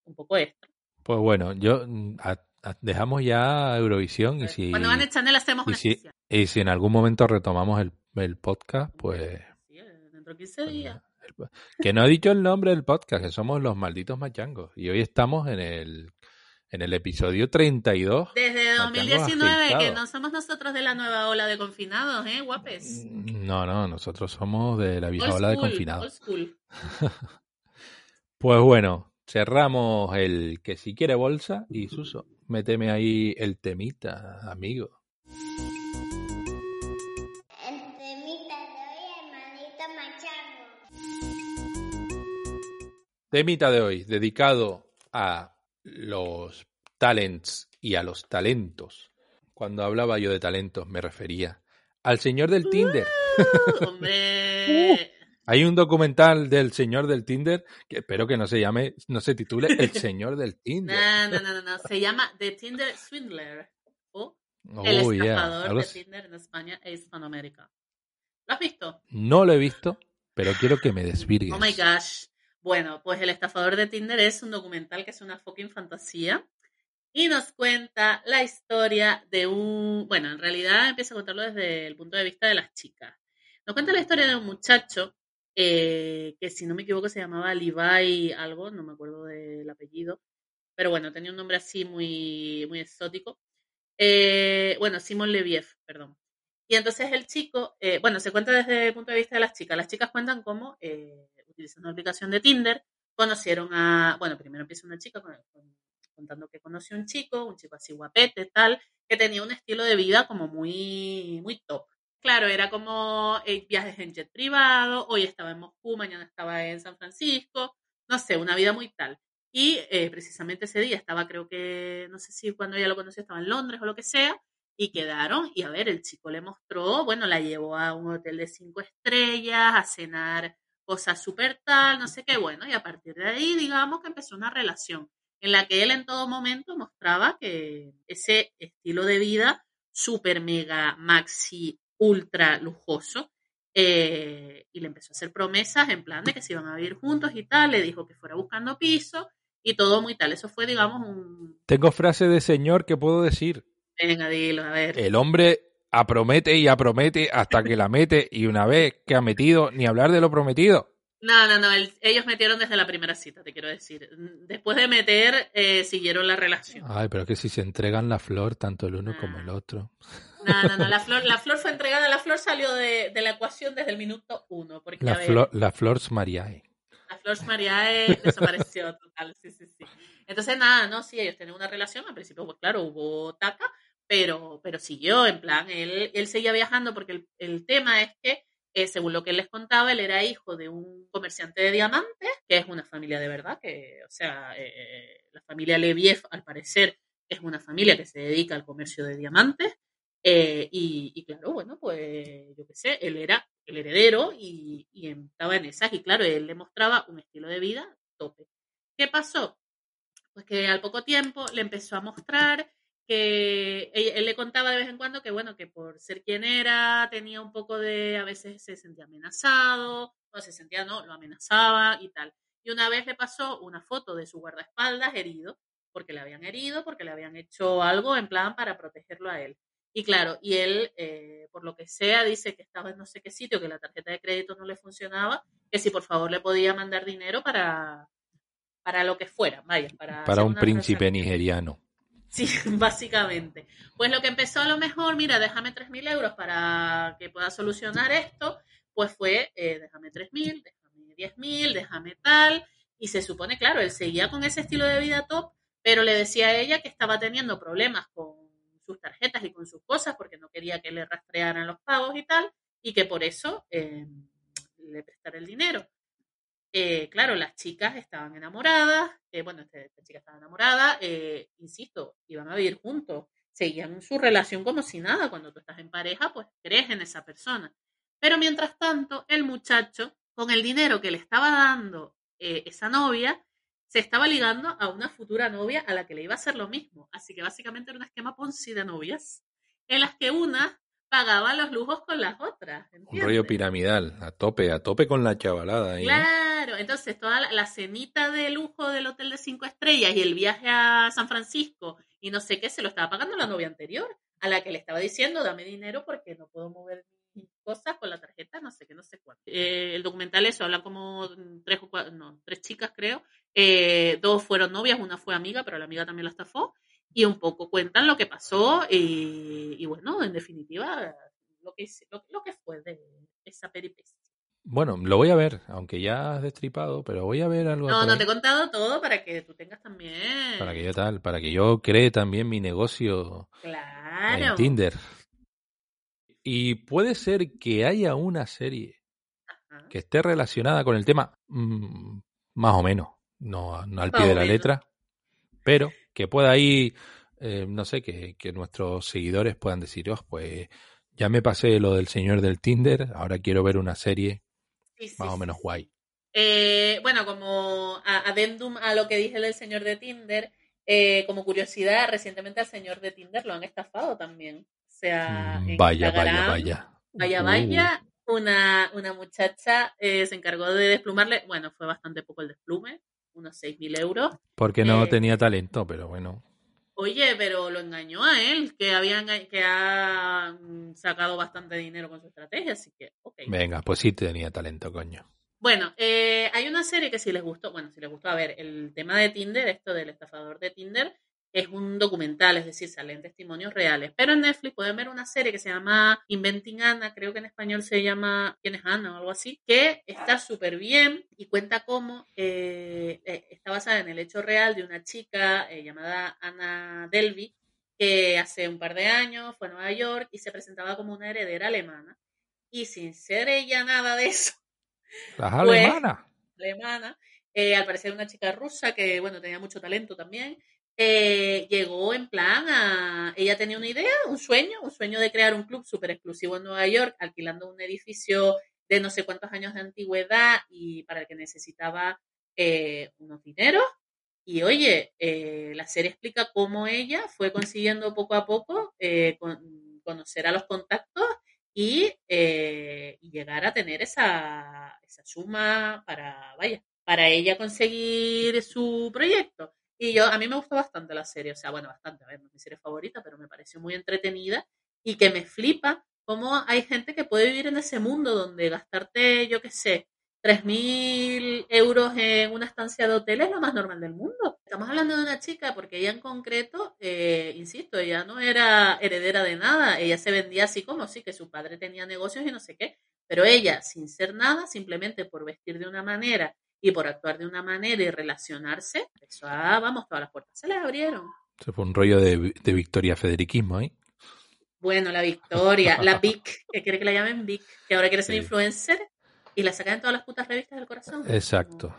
un poco extra. Pues bueno, yo mm, a- a- dejamos ya Eurovisión y si, Cuando van a Chanel hacemos y una si, especial. y si en algún momento retomamos el, el podcast, pues Sí, dentro de 15 días. Que no ha dicho el nombre del podcast, que somos los malditos machangos. Y hoy estamos en el, en el episodio 32. Desde Machangos 2019, que no somos nosotros de la nueva ola de confinados, ¿eh, guapes? No, no, nosotros somos de la vieja Old ola de confinados. old school. Pues bueno, cerramos el que si quiere bolsa y Suso, méteme ahí el temita, amigo. Temita de hoy, dedicado a los talents y a los talentos. Cuando hablaba yo de talentos me refería al señor del Tinder. Uh, hombre, Hay un documental del señor del Tinder que espero que no se llame, no se titule El señor del Tinder. no, no, no, no, se llama The Tinder Swindler o El Oh, yeah, algo de. Tinder en España e Hispanoamérica. ¿Lo has visto? No lo he visto, pero quiero que me desvirgues. Oh my gosh. Bueno, pues El estafador de Tinder es un documental que es una fucking fantasía y nos cuenta la historia de un, bueno, en realidad empieza a contarlo desde el punto de vista de las chicas. Nos cuenta la historia de un muchacho eh, que si no me equivoco se llamaba Levi algo, no me acuerdo del apellido, pero bueno, tenía un nombre así muy, muy exótico. Eh, bueno, Simon Leviev, perdón. Y entonces el chico, eh, bueno, se cuenta desde el punto de vista de las chicas. Las chicas cuentan cómo, utilizando una aplicación de Tinder, conocieron a, bueno, primero empieza una chica con- con- contando que conoció un chico, un chico así guapete, tal, que tenía un estilo de vida como muy, muy top. Claro, era como eh, viajes en jet privado, hoy estaba en Moscú, mañana estaba en San Francisco, no sé, una vida muy tal. Y eh, precisamente ese día estaba, creo que, no sé si cuando ella lo conoció estaba en Londres o lo que sea, y quedaron. Y a ver, el chico le mostró, bueno, la llevó a un hotel de cinco estrellas, a cenar cosas súper tal, no sé qué, bueno, y a partir de ahí, digamos que empezó una relación en la que él en todo momento mostraba que ese estilo de vida súper mega maxi ultra lujoso eh, y le empezó a hacer promesas en plan de que se iban a vivir juntos y tal, le dijo que fuera buscando piso y todo muy tal. Eso fue, digamos, un... Tengo frase de señor que puedo decir. Venga, dilo, a ver. El hombre apromete y apromete hasta que la mete y una vez que ha metido, ni hablar de lo prometido. No, no, no, el- ellos metieron desde la primera cita, te quiero decir. Después de meter, eh, siguieron la relación. Ay, pero es que si se entregan la flor, tanto el uno como el otro. No, no, no, la flor, la flor fue entregada, la flor salió de, de la ecuación desde el minuto uno, porque La ver, flor, la flors Mariae. la flor Mariae desapareció total, sí, sí, sí. Entonces, nada, no, sí, ellos tenían una relación, al principio, pues claro, hubo taca, pero, pero siguió, en plan, él, él seguía viajando porque el, el tema es que, eh, según lo que él les contaba, él era hijo de un comerciante de diamantes, que es una familia de verdad, que, o sea, eh, la familia Leviev, al parecer, es una familia que se dedica al comercio de diamantes, eh, y, y claro, bueno, pues yo qué sé, él era el heredero y, y estaba en esas, y claro, él le mostraba un estilo de vida tope. ¿Qué pasó? Pues que al poco tiempo le empezó a mostrar que él, él le contaba de vez en cuando que, bueno, que por ser quien era, tenía un poco de, a veces se sentía amenazado, no se sentía, no, lo amenazaba y tal. Y una vez le pasó una foto de su guardaespaldas herido, porque le habían herido, porque le habían hecho algo en plan para protegerlo a él. Y claro, y él, eh, por lo que sea, dice que estaba en no sé qué sitio, que la tarjeta de crédito no le funcionaba, que si por favor le podía mandar dinero para, para lo que fuera, vaya, para, Para un príncipe nigeriano. Sí, básicamente. Pues lo que empezó a lo mejor, mira, déjame 3.000 euros para que pueda solucionar esto, pues fue, eh, déjame 3.000, déjame 10.000, déjame tal. Y se supone, claro, él seguía con ese estilo de vida top, pero le decía a ella que estaba teniendo problemas con sus tarjetas y con sus cosas porque no quería que le rastrearan los pagos y tal, y que por eso eh, le prestara el dinero. Eh, claro, las chicas estaban enamoradas, eh, bueno, este- esta chica estaba enamorada, eh, insisto, iban a vivir juntos, seguían su relación como si nada, cuando tú estás en pareja, pues crees en esa persona. Pero mientras tanto, el muchacho, con el dinero que le estaba dando eh, esa novia, se estaba ligando a una futura novia a la que le iba a hacer lo mismo. Así que básicamente era un esquema Ponzi de novias, en las que una pagaba los lujos con las otras. Un rollo piramidal, a tope, a tope con la chavalada ahí. Claro, Claro, entonces toda la, cenita de lujo del hotel de cinco estrellas y el viaje a San Francisco y no sé qué, se lo estaba pagando la novia anterior, a la que le estaba diciendo, dame dinero porque no puedo mover cosas con la tarjeta, no sé qué, no sé cuánto. Eh, el documental eso, habla como tres o cuatro, no, tres chicas creo, eh, dos fueron novias, una fue amiga, pero la amiga también la estafó, y un poco cuentan lo que pasó y, bueno, en definitiva, lo que, lo, lo que fue de esa peripecia. Bueno, lo voy a ver, aunque ya has destripado, pero voy a ver algo No, no ahí te he contado todo para que tú tengas también. para que yo tal, para que yo cree también mi negocio en Claro. Tinder. Y puede ser que haya una serie Ajá. que esté relacionada con el tema, mm, más o menos, no, no al pie de la menos. letra, pero que pueda ir, eh, no sé, que, que nuestros seguidores puedan decir, oh, pues ya me pasé lo del señor del Tinder, ahora quiero ver una serie Sí, sí, más o menos guay. Eh, bueno, como adendum a lo que dije del señor de Tinder, eh, como curiosidad, recientemente al señor de Tinder lo han estafado también. O sea, Mm, Vaya, vaya, vaya. Vaya, Uh, vaya, una, una muchacha eh, se encargó de desplumarle, bueno, fue bastante poco el desplume, unos 6.000 euros. porque no tenía talento, pero bueno. Oye, pero lo engañó a él, que, había enga- que ha sacado bastante dinero con su estrategia, así que, ok. Venga, pues sí tenía talento, coño. Bueno, eh, hay una serie que si les gustó, bueno, si les gustó, a ver, el tema de Tinder, esto del estafador de Tinder, es un documental, es decir, salen testimonios reales. Pero en Netflix pueden ver una serie que se llama Inventing Anna, creo que en español se llama ¿Quién es Ana? o algo así, que está súper bien y cuenta cómo eh, eh, está basada en el hecho real de una chica eh, llamada Anna Delvey, que hace un par de años fue a Nueva York y se presentaba como una heredera alemana. Y sin ser ella nada de eso, Las Pues- alemanas. alemana, eh, al parecer una chica rusa que, bueno, tenía mucho talento también, eh, llegó en plan a... Ella tenía una idea, un sueño, un sueño de crear un club súper exclusivo en Nueva York, alquilando un edificio de no sé cuántos años de antigüedad y para el que necesitaba eh, unos dineros. Y oye, eh, la serie explica cómo ella fue consiguiendo poco a poco eh, con- conocer a los contactos y, eh, y llegar a tener esa, esa suma para, vaya, para ella conseguir su proyecto. Y yo, a mí me gustó bastante la serie, o sea, bueno, bastante, a ver, no es mi serie favorita, pero me pareció muy entretenida y que me flipa cómo hay gente que puede vivir en ese mundo donde gastarte, yo qué sé, 3.000 euros en una estancia de hotel es lo más normal del mundo. Estamos hablando de una chica porque ella en concreto, eh, insisto, ella no era heredera de nada, ella se vendía así como sí, que su padre tenía negocios y no sé qué, pero ella, sin ser nada, simplemente por vestir de una manera y por actuar de una manera y relacionarse, eso, ah, vamos, todas las puertas se les abrieron. Se fue un rollo de, de Victoria Federiquismo ahí. Bueno, la Victoria, la Vic, que quiere que la llamen Vic, que ahora quiere ser Sí. influencer y la sacan en todas las putas revistas del corazón. Exacto.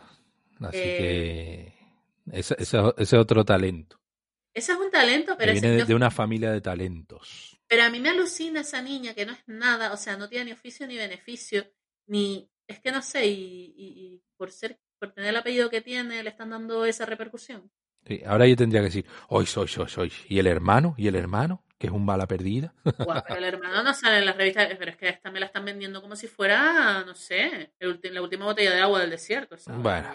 Así Eh, que ese, ese- ese otro talento. Eso es un talento, Que pero, ese- viene de, no- de una familia de talentos. pero a mí me alucina esa niña que no es nada, o sea, no tiene ni oficio ni beneficio, ni, es que no sé, y, y- y por ser, por tener el apellido que tiene, le están dando esa repercusión. Sí, ahora yo tendría que decir, hoy soy, soy, soy. ¿Y el hermano? ¿Y el hermano? Que es un bala perdida. Guau, pero el hermano no sale en las revistas, pero es que esta me la están vendiendo como si fuera, no sé, el la última botella de agua del desierto. ¿sabes? Bueno,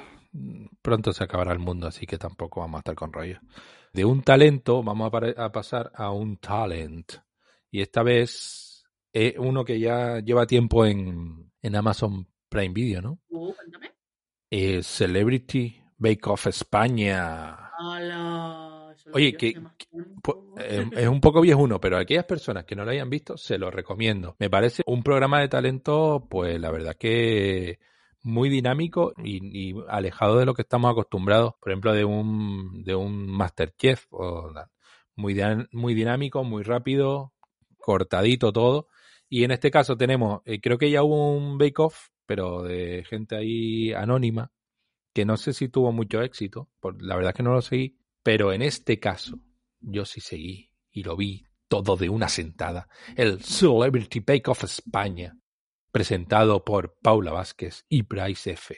pronto se acabará el mundo, así que tampoco vamos a estar con rollos. De un talento vamos a, a pasar a un talent. Y esta vez es uno que ya lleva tiempo en, en Amazon Prime Video, ¿no? Uh, cuéntame. Eh, Celebrity Bake Off España. Hola, Oye, que- eh, es un poco viejuno, pero a aquellas personas que no lo hayan visto, se lo recomiendo. Me parece un programa de talento, pues la verdad que muy dinámico y, y alejado de lo que estamos acostumbrados, por ejemplo, de un, de un Masterchef. O, muy, muy dinámico, muy rápido, cortadito todo. Y en este caso tenemos, eh, creo que ya hubo un Bake Off, pero de gente ahí anónima, que no sé si tuvo mucho éxito, por, la verdad es que no lo seguí, pero en este caso yo sí seguí y lo vi todo de una sentada. El Celebrity Bake Off España, presentado por Paula Vázquez y Bryce F.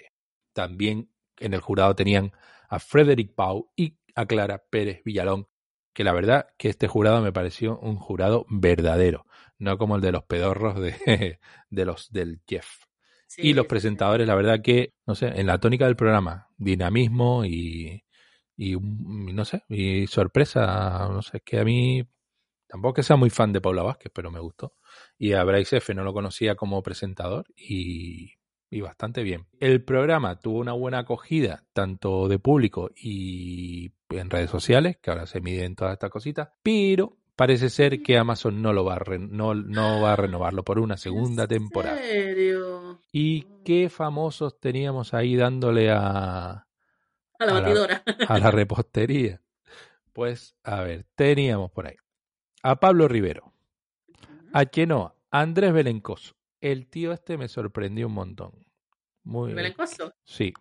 También en el jurado tenían a Frederick Pau y a Clara Pérez Villalón, que la verdad que este jurado me pareció un jurado verdadero, no como el de los pedorros de, de los del Jeff. Sí, y los presentadores, la verdad que, no sé, en la tónica del programa, dinamismo y, y un- no sé, y sorpresa, no sé, es que a mí tampoco que sea muy fan de Paula Vázquez, pero me gustó. Y a Bryce F no lo conocía como presentador y, y bastante bien. El programa tuvo una buena acogida, tanto de público y en redes sociales, que ahora se miden todas estas cositas, pero parece ser que Amazon no lo va a, re- no, no va a renovarlo por una segunda temporada. ¿En serio? ¿Y qué famosos teníamos ahí dándole a, A la A la- batidora. a la repostería? Pues, a ver, teníamos por ahí a Pablo Rivero, a Chenoa, a Andrés Belencoso. El tío este me sorprendió un montón. Muy Melencoso. Sí.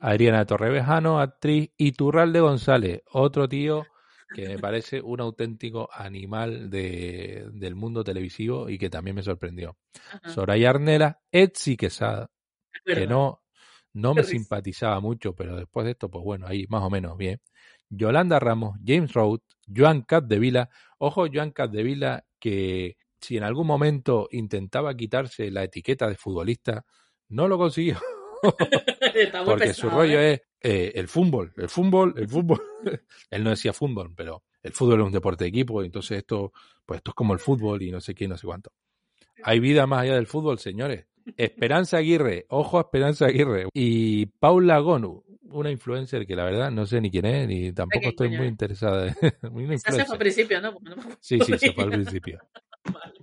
Adriana Torrevejano, actriz, y Turralde González, otro tío que me parece un auténtico animal de, del mundo televisivo y que también me sorprendió. Ajá. Soraya Arnela, Etsy Quesada, Es que no, no me simpatizaba mucho, pero después de esto, pues bueno, ahí más o menos bien. Yolanda Ramos, James Road, Joan Capdevila. Ojo, Joan Capdevila, que si en algún momento intentaba quitarse la etiqueta de futbolista, no lo consiguió. Porque su rollo ¿eh? es eh, el fútbol, el fútbol, el fútbol. Él no decía fútbol, pero el fútbol es un deporte de equipo, entonces esto, pues esto es como el fútbol y no sé qué, no sé cuánto. Hay vida más allá del fútbol, señores. Esperanza Aguirre, ojo a Esperanza Aguirre. Y Paula Gonu, una influencer que la verdad no sé ni quién es, ni tampoco estoy muy es? interesada. Muy se fue al principio, ¿no? Sí, sí, se fue al principio. Vale.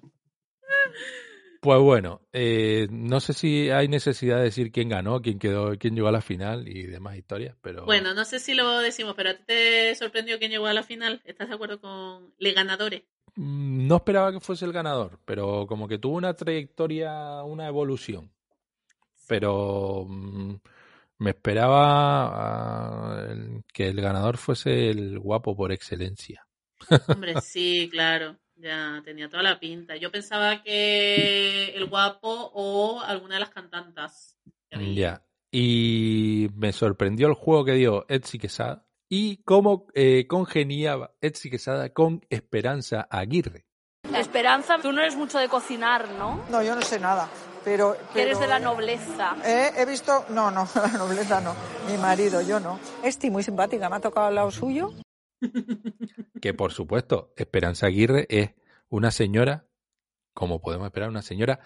Pues bueno, eh, no sé si hay necesidad de decir quién ganó, quién quedó, quién llegó a la final y demás historias, pero Bueno, no sé si lo decimos, pero a ti te sorprendió quién llegó a la final. ¿Estás de acuerdo con Le Ganadores? Mm, No esperaba que fuese el ganador, pero como que tuvo una trayectoria, una evolución. Pero mm, me esperaba ah, que el ganador fuese el guapo por excelencia. Hombre, sí, claro. Ya tenía toda la pinta. Yo pensaba que el guapo o alguna de las cantantas. Ya. Y me sorprendió el juego que dio Etsy Quesada y cómo eh, congeniaba Etsy Quesada con Esperanza Aguirre. Esperanza, tú no eres mucho de cocinar, ¿no? No, yo no sé nada, pero... Que eres de pero, la eh, nobleza. eh, he visto... No, no, la nobleza no. Mi marido, yo no. Estoy muy simpática, me ha tocado al lado suyo. Que por supuesto, Esperanza Aguirre es una señora, como podemos esperar, una señora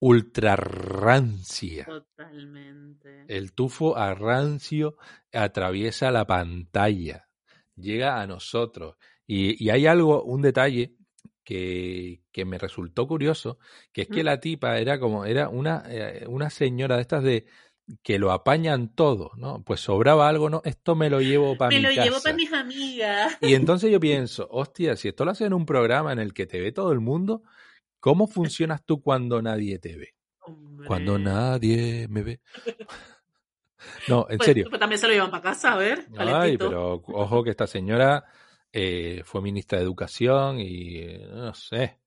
ultra rancia. Totalmente. El tufo a rancio atraviesa la pantalla, llega a nosotros. Y, y hay algo, un detalle que, que me resultó curioso, que es que la tipa era como, era una, eh, una señora de estas de que lo apañan todo, ¿no? Pues sobraba algo, ¿no? Esto me lo llevo para Me mi lo llevo casa. para mis amigas. Y entonces yo pienso, hostia, si esto lo hacen en un programa en el que te ve todo el mundo, ¿cómo funcionas tú cuando nadie te ve? Cuando nadie me ve. No, en Pues, serio. pues también se lo llevan para casa, a ver. Ay, calentito. pero ojo que esta señora eh, fue ministra de Educación y eh, no sé.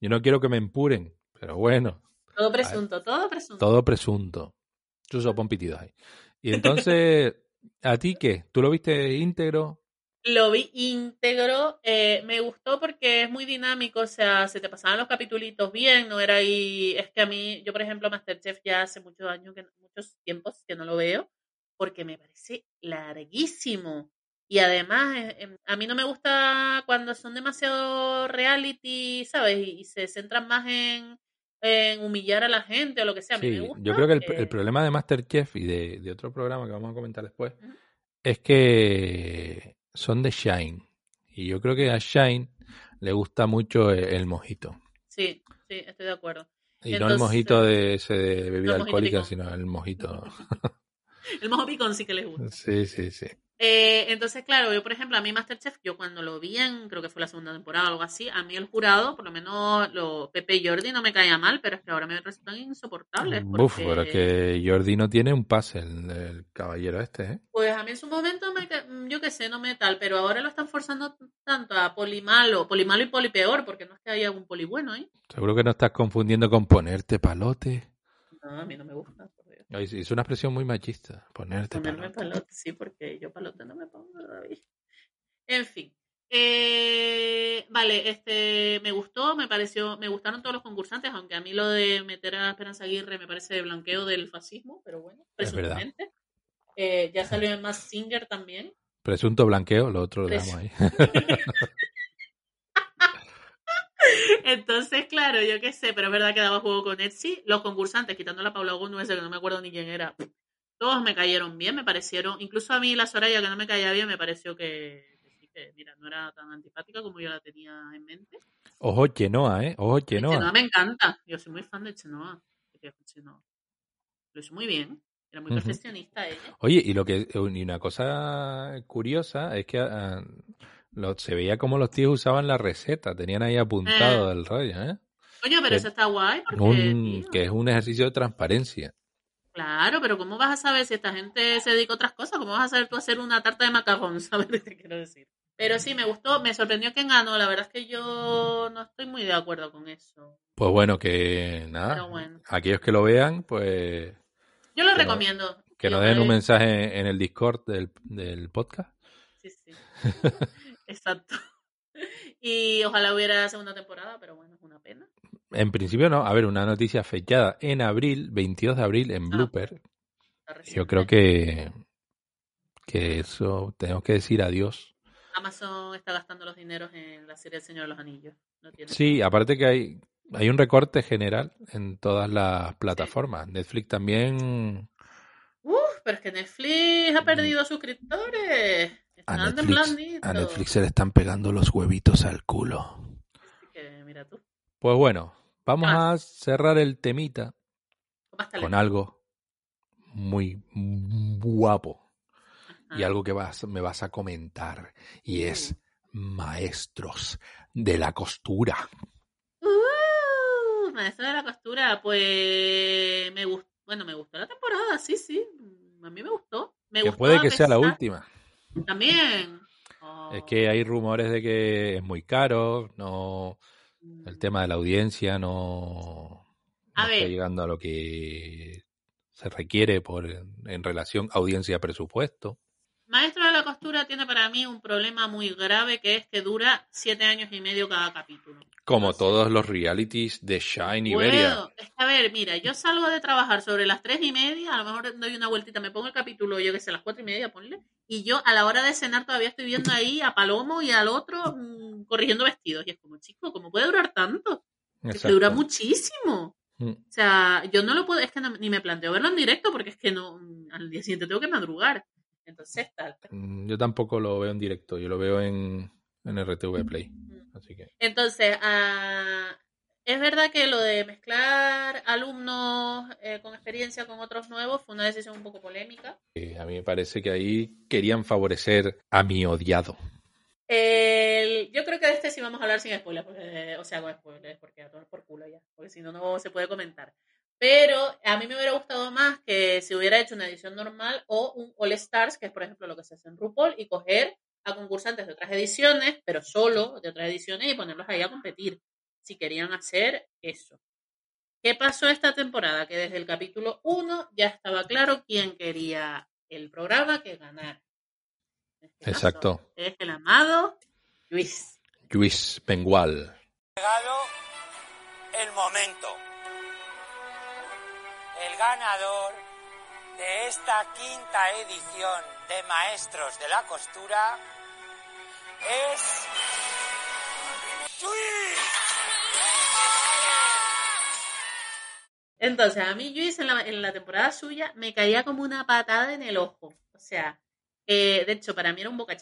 Yo no quiero que me empuren, pero bueno, Todo presunto, todo presunto. todo presunto. Chuso, pon pitidos ahí. Y entonces, ¿a ti qué? ¿Tú lo viste íntegro? Lo vi íntegro, eh, me gustó porque es muy dinámico, o sea, se te pasaban los capitulitos bien, no era ahí, es que a mí, yo por ejemplo Masterchef ya hace muchos años, que, muchos tiempos que no lo veo, porque me parece larguísimo. Y además, eh, em, a mí no me gusta cuando son demasiado reality, ¿sabes? Y, y se centran más en, en humillar a la gente o lo que sea. A mí me Sí, gusta yo creo que el, problema de Masterchef y de, de otro programa que vamos a comentar después es que son de Shine. Y yo creo que a Shine le gusta mucho el, el mojito. Sí, sí, estoy de acuerdo. Y no el mojito de ese de bebida alcohólica, sino el mojito. El mojo picón sí que les gusta. Sí, sí, sí. Eh, entonces, claro, yo por ejemplo, a mí Masterchef, yo cuando lo vi en, creo que fue la segunda temporada o algo así, a mí el jurado, por lo menos lo, Pepe y Jordi no me caía mal, pero es que ahora me resultan insoportables. Porque, pero es que Jordi no tiene un pase, el, el caballero este, ¿eh? Pues a mí en su momento, me, ca- yo qué sé, no me tal, pero ahora lo están forzando tanto a polimalo, polimalo y polipeor, porque no es que haya algún poli bueno, ¿eh? Seguro que no estás confundiendo con ponerte palote. No, a mí no me gusta. Es una expresión muy machista, ponerte Ponerme palote. palote, sí, porque yo palote no me pongo todavía. En fin, Eh, vale, este me gustó, me pareció, me gustaron todos los concursantes, aunque a mí lo de meter a Esperanza Aguirre me parece blanqueo del fascismo, pero bueno, Es verdad. presuntamente. Eh, ya salió en Mass Singer también. Presunto blanqueo, lo otro lo Pres- dejamos ahí. Entonces, claro, yo qué sé, pero es verdad que daba juego con Etsy. Los concursantes, quitando la Paula ese que no me acuerdo ni quién era, todos me cayeron bien, me parecieron. Incluso a mí la Soraya, que no me caía bien, me pareció que, que sí, que, mira, no era tan antipática como yo la tenía en mente. Ojo Chenoa, ¿eh? Ojo Chenoa Chenoa. me encanta. Yo soy muy fan de Chenoa. Chenoa. Lo hizo muy bien. Era muy Ujú. perfeccionista ella. Oye, y lo que y una cosa curiosa es que ah, lo- se veía como los tíos usaban la receta, tenían ahí apuntado el rollo, ¿eh? Coño, pero Que- eso está guay porque, Un- que es un ejercicio de transparencia. Claro, pero ¿cómo vas a saber si esta gente se dedica a otras cosas? ¿Cómo vas a saber tú hacer una tarta de macarrón? ¿Sabes lo que te quiero decir? Pero sí, me gustó, me sorprendió que ganó. La verdad es que yo no estoy muy de acuerdo con eso. Pues bueno, que nada, bueno. aquellos que lo vean, pues Yo lo no- recomiendo. que nos den un me- mensaje en el Discord del, del podcast. Sí, sí. Exacto. Y ojalá hubiera segunda temporada, pero bueno, es una pena. En principio no, a ver, una noticia fechada en abril, 22 de abril, en Blooper. Está Yo creo que, que eso tenemos que decir adiós. Amazon está gastando los dineros en la serie El Señor de los Anillos. No tiene Sí, aparte que hay, hay un recorte general en todas las plataformas. Netflix también. Uf, pero es que Netflix ha perdido suscriptores. A Netflix, a Netflix se le están pegando los huevitos al culo. Que, mira tú. Pues bueno, vamos Ah. a cerrar el temita con algo muy guapo y algo que vas, me vas a comentar y es maestros de la costura. Uh, maestro de la costura, pues me gustó. Bueno, me gustó la temporada, sí, sí. A mí me gustó. Me Que gustó puede que sea la última. También. Es que hay rumores de que es muy caro, no el tema de la audiencia no, A está ver. llegando a lo que se requiere por en relación audiencia presupuesto. Maestro de la costura tiene para mí un problema muy grave que es que dura siete años y medio cada capítulo. Como todos los realities de Shine Iberia. Puedo. Es que, a ver, mira, yo salgo de trabajar sobre las tres y media, a lo mejor doy una vueltita, me pongo el capítulo, yo que sé, las cuatro y media, ponle, y yo a la hora de cenar todavía estoy viendo ahí a Palomo y al otro mm, corrigiendo vestidos. Y es como, chico, ¿cómo puede durar tanto? Es que dura muchísimo. Mm. O sea, yo no lo puedo, es que no- ni me planteo verlo en directo porque es que no, al día siguiente tengo que madrugar. Entonces, tal. Mm, Yo tampoco lo veo en directo, yo lo veo en, en RTV Play. Mm. Así que Entonces, ah, es verdad que lo de mezclar alumnos eh, con experiencia con otros nuevos fue una decisión un poco polémica. eh, a mí me parece que ahí querían favorecer a mi odiado. El- yo creo que de este sí vamos a hablar sin spoilers, porque- o sea, con spoilers, porque a tomar por culo ya, porque si no, no se puede comentar. Pero a mí me hubiera gustado más que se hubiera hecho una edición normal o un All Stars, que es por ejemplo lo que se hace en RuPaul, y coger a concursantes de otras ediciones, pero solo de otras ediciones, y ponerlos ahí a competir, si querían hacer eso. ¿Qué pasó esta temporada? Que desde el capítulo 1 ya estaba claro quién quería el programa que ganara. Este caso, Exacto. Es el amado Luis. Luis Bengual. llegado el momento. El ganador de esta quinta edición de Maestros de la Costura es Entonces, a mí Luis en la, en la temporada suya me caía como una patada en el ojo. O sea, eh, de hecho, para mí era un boca.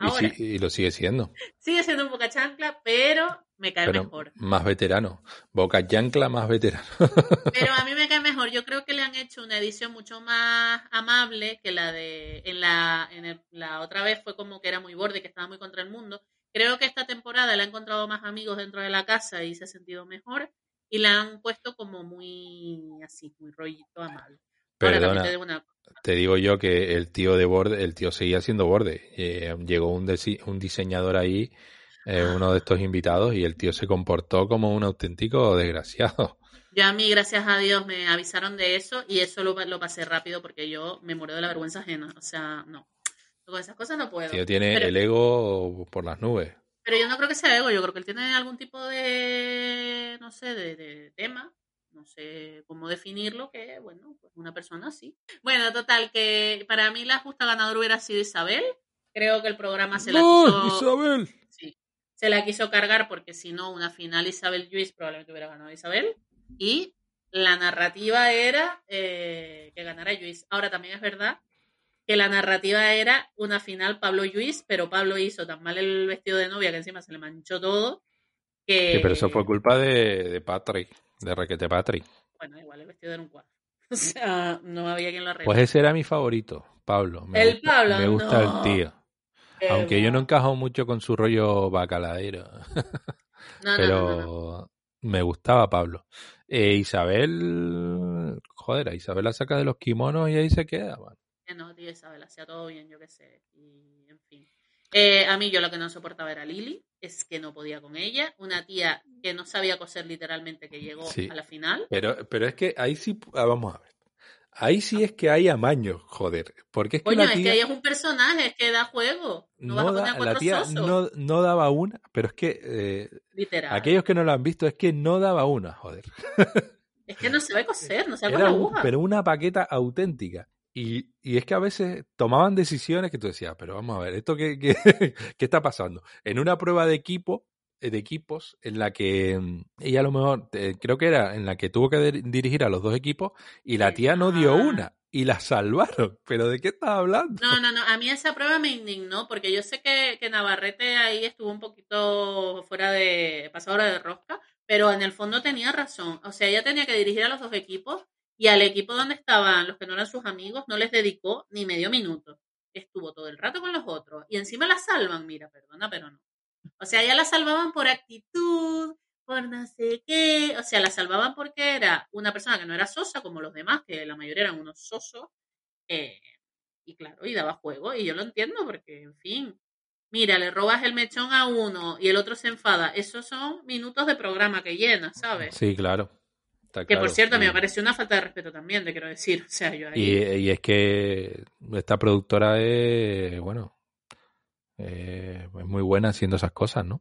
Y, lo sigue siendo. sigue siendo un boca chancla, pero me cae Pero mejor. más veterano. Boca Yancla más veterano. Pero a mí me cae mejor. Yo creo que le han hecho una edición mucho más amable que la de. En la, en el- la otra vez fue como que era muy borde, que estaba muy contra el mundo. Creo que esta temporada le ha encontrado más amigos dentro de la casa y se ha sentido mejor. Y la han puesto como muy así, muy rollito amable. Perdona. te digo una Te digo yo que el tío de borde, el tío seguía siendo borde. Eh, llegó un, desi- un diseñador ahí, eh, uno de estos invitados, y el tío se comportó como un auténtico desgraciado. Yo a mí, gracias a Dios, me avisaron de eso y eso lo, lo pasé rápido porque yo me muero de la vergüenza ajena. O sea, no. Con esas cosas no puedo. Tío, tiene pero, el ego por las nubes. pero yo no creo que sea ego, yo creo que él tiene algún tipo de, no sé, de, de tema, no sé cómo definirlo, que bueno, pues una persona así. Bueno, total, que para mí la justa ganadora hubiera sido Isabel. Creo que el programa se la ¡No, quiso... Isabel! Sí, se la quiso cargar porque si no, una final Isabel Lluís probablemente hubiera ganado Isabel. Y la narrativa era eh, que ganara Lluís. Ahora también es verdad que la narrativa era una final Pablo Lluís, pero Pablo hizo tan mal el vestido de novia que encima se le manchó todo. Que, Sí, pero eso fue culpa de, de Patrick, de Requete Patrick. Bueno, igual el vestido era un cuadro. O sea, no había quien lo arreglara. Pues ese era mi favorito, Pablo. Me El gusta, Pablo, me gusta no. el tío. Qué Aunque yo no encajo mucho con su rollo bacaladero. No, pero no, me gustaba Pablo. Eh, Isabel, joder, a Isabel la saca de los kimonos y ahí se queda. man. Que no, tío, Isabel, hacía todo bien, yo qué sé. Y. Eh, a mí yo lo que no soportaba era Lili, es que no podía con ella. Una tía que no sabía coser literalmente, que llegó Sí. a la final. Pero, pero es que ahí sí, ah, vamos a ver. Ahí sí es que hay amaños, joder. Porque es que Coño, la es que tía ella es un personaje, es que da juego. No, vas a no poner da- a la tía sosos. no, no daba una, pero es que eh, Literal. aquellos que no lo han visto es que no daba una, joder. Es que no se ve coser, no se con Era la un- aguja. pero una paqueta auténtica. Y, y es que a veces tomaban decisiones que tú decías, pero vamos a ver, ¿esto qué, qué, qué está pasando? En una prueba de equipo, eh, de equipos, en la que mm, ella a lo mejor, eh, creo que era en la que tuvo que dir- dirigir a los dos equipos, y la tía no dio Ah. una, y la salvaron. ¿Pero de qué estás hablando? No, no, no. A mí esa prueba me indignó porque yo sé que, que Navarrete ahí estuvo un poquito fuera de pasadora de rosca, pero en el fondo tenía razón. O sea, ella tenía que dirigir a los dos equipos y al equipo donde estaban los que no eran sus amigos no les dedicó ni medio minuto. Estuvo todo el rato con los otros y encima la salvan. Mira, perdona, pero no. O sea, ya la salvaban por actitud, por no sé qué. O sea, la salvaban porque era una persona que no era sosa como los demás, que la mayoría eran unos sosos. Eh, y claro, y daba juego, y yo lo entiendo porque, en fin, mira, le robas el mechón a uno y el otro se enfada. Esos son minutos de programa que llena, ¿sabes? Sí, claro. Que por cierto, me Y- pareció una falta de respeto también, te quiero decir. O sea, yo ahí. Y, y es que esta productora es, bueno, eh, es muy buena haciendo esas cosas, ¿no?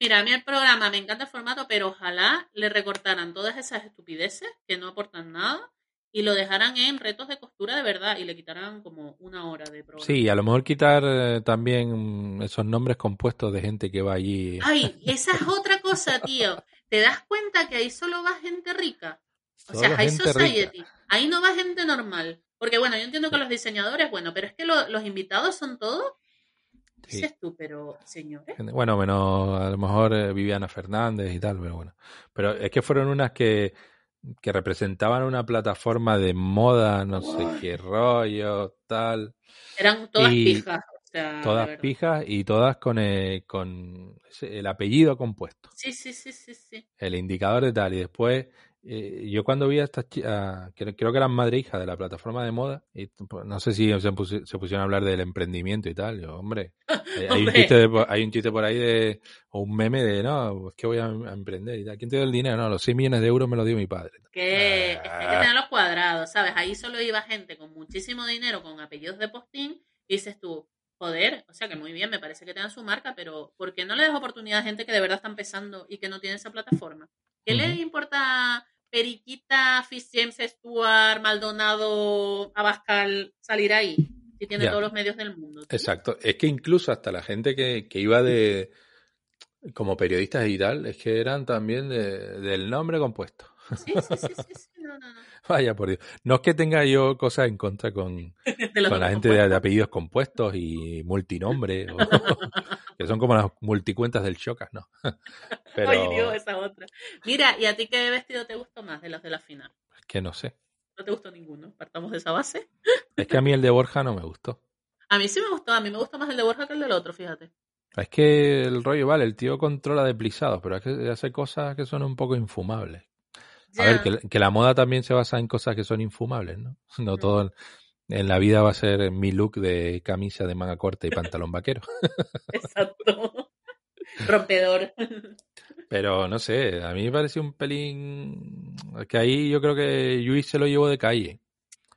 Mira, a mí el programa me encanta el formato, pero ojalá le recortaran todas esas estupideces que no aportan nada y lo dejaran en retos de costura de verdad y le quitaran como una hora de programa. Sí, a lo mejor quitar eh, también esos nombres compuestos de gente que va allí. Ay, esa es otra cosa, tío. ¿Te das cuenta que ahí solo va gente rica? O sea, High Society. Ahí no va gente normal. Porque bueno, yo entiendo que los diseñadores, bueno, pero es que lo- los invitados son todos. Sí. Dices tú, pero señores. Bueno, menos a lo mejor eh, Viviana Fernández y tal, pero bueno. Pero es que fueron unas que, que representaban una plataforma de moda, no sé qué rollo, tal. Eran todas Y pijas. O sea, Todas pijas y todas con, eh, con el apellido compuesto. Sí, sí, sí, sí, sí. el indicador de tal. Y después, eh, yo cuando vi a estas chicas, creo, creo que eran madre e hija de la plataforma de moda, y pues, no sé si se, pusi- se pusieron a hablar del emprendimiento y tal. Yo, hombre, hay, un chiste de por- hay un chiste por ahí de, o un meme de, no, es que voy a, a emprender y tal. ¿Quién te dio el dinero? No, los 6 millones de euros me los dio mi padre. Que es que hay que Ah. tener los cuadrados, ¿sabes? Ahí solo iba gente con muchísimo dinero, con apellidos de postín, y dices tú, joder, o sea que muy bien, me parece que tengan su marca, pero ¿por qué no le das oportunidad a gente que de verdad está empezando y que no tiene esa plataforma? ¿Qué le Ujú. importa Periquita, James Stewart, Maldonado, Abascal salir ahí? Si tiene todos los medios del mundo. Exacto. Es que incluso hasta la gente que, que iba de como periodistas y tal, es que eran también de- del nombre compuesto. Sí, sí, sí, sí, sí, no, no, no. Vaya por Dios. No es que tenga yo cosas en contra con, con la gente de, de apellidos compuestos y multinombre, o- que son como las multicuentas del Chocas, ¿no? Pero Ay, Dios, esa otra. Mira, ¿y a ti qué vestido te gustó más de los de la final? es que no sé. No te gustó ninguno. Partamos de esa base. Es que a mí el de Borja no me gustó. A mí sí me gustó. A mí me gustó más el de Borja que el del otro, fíjate. Es que el rollo, vale, el tío controla deplisados, pero es que hace cosas que son un poco infumables. A ver, que, que la moda también se basa en cosas que son infumables, ¿no? No todo en, la vida va a ser mi look de camisa de manga corta y pantalón vaquero. Exacto. Rompedor. Pero no sé, a mí me pareció un pelín que ahí yo creo que Luis se lo llevó de calle.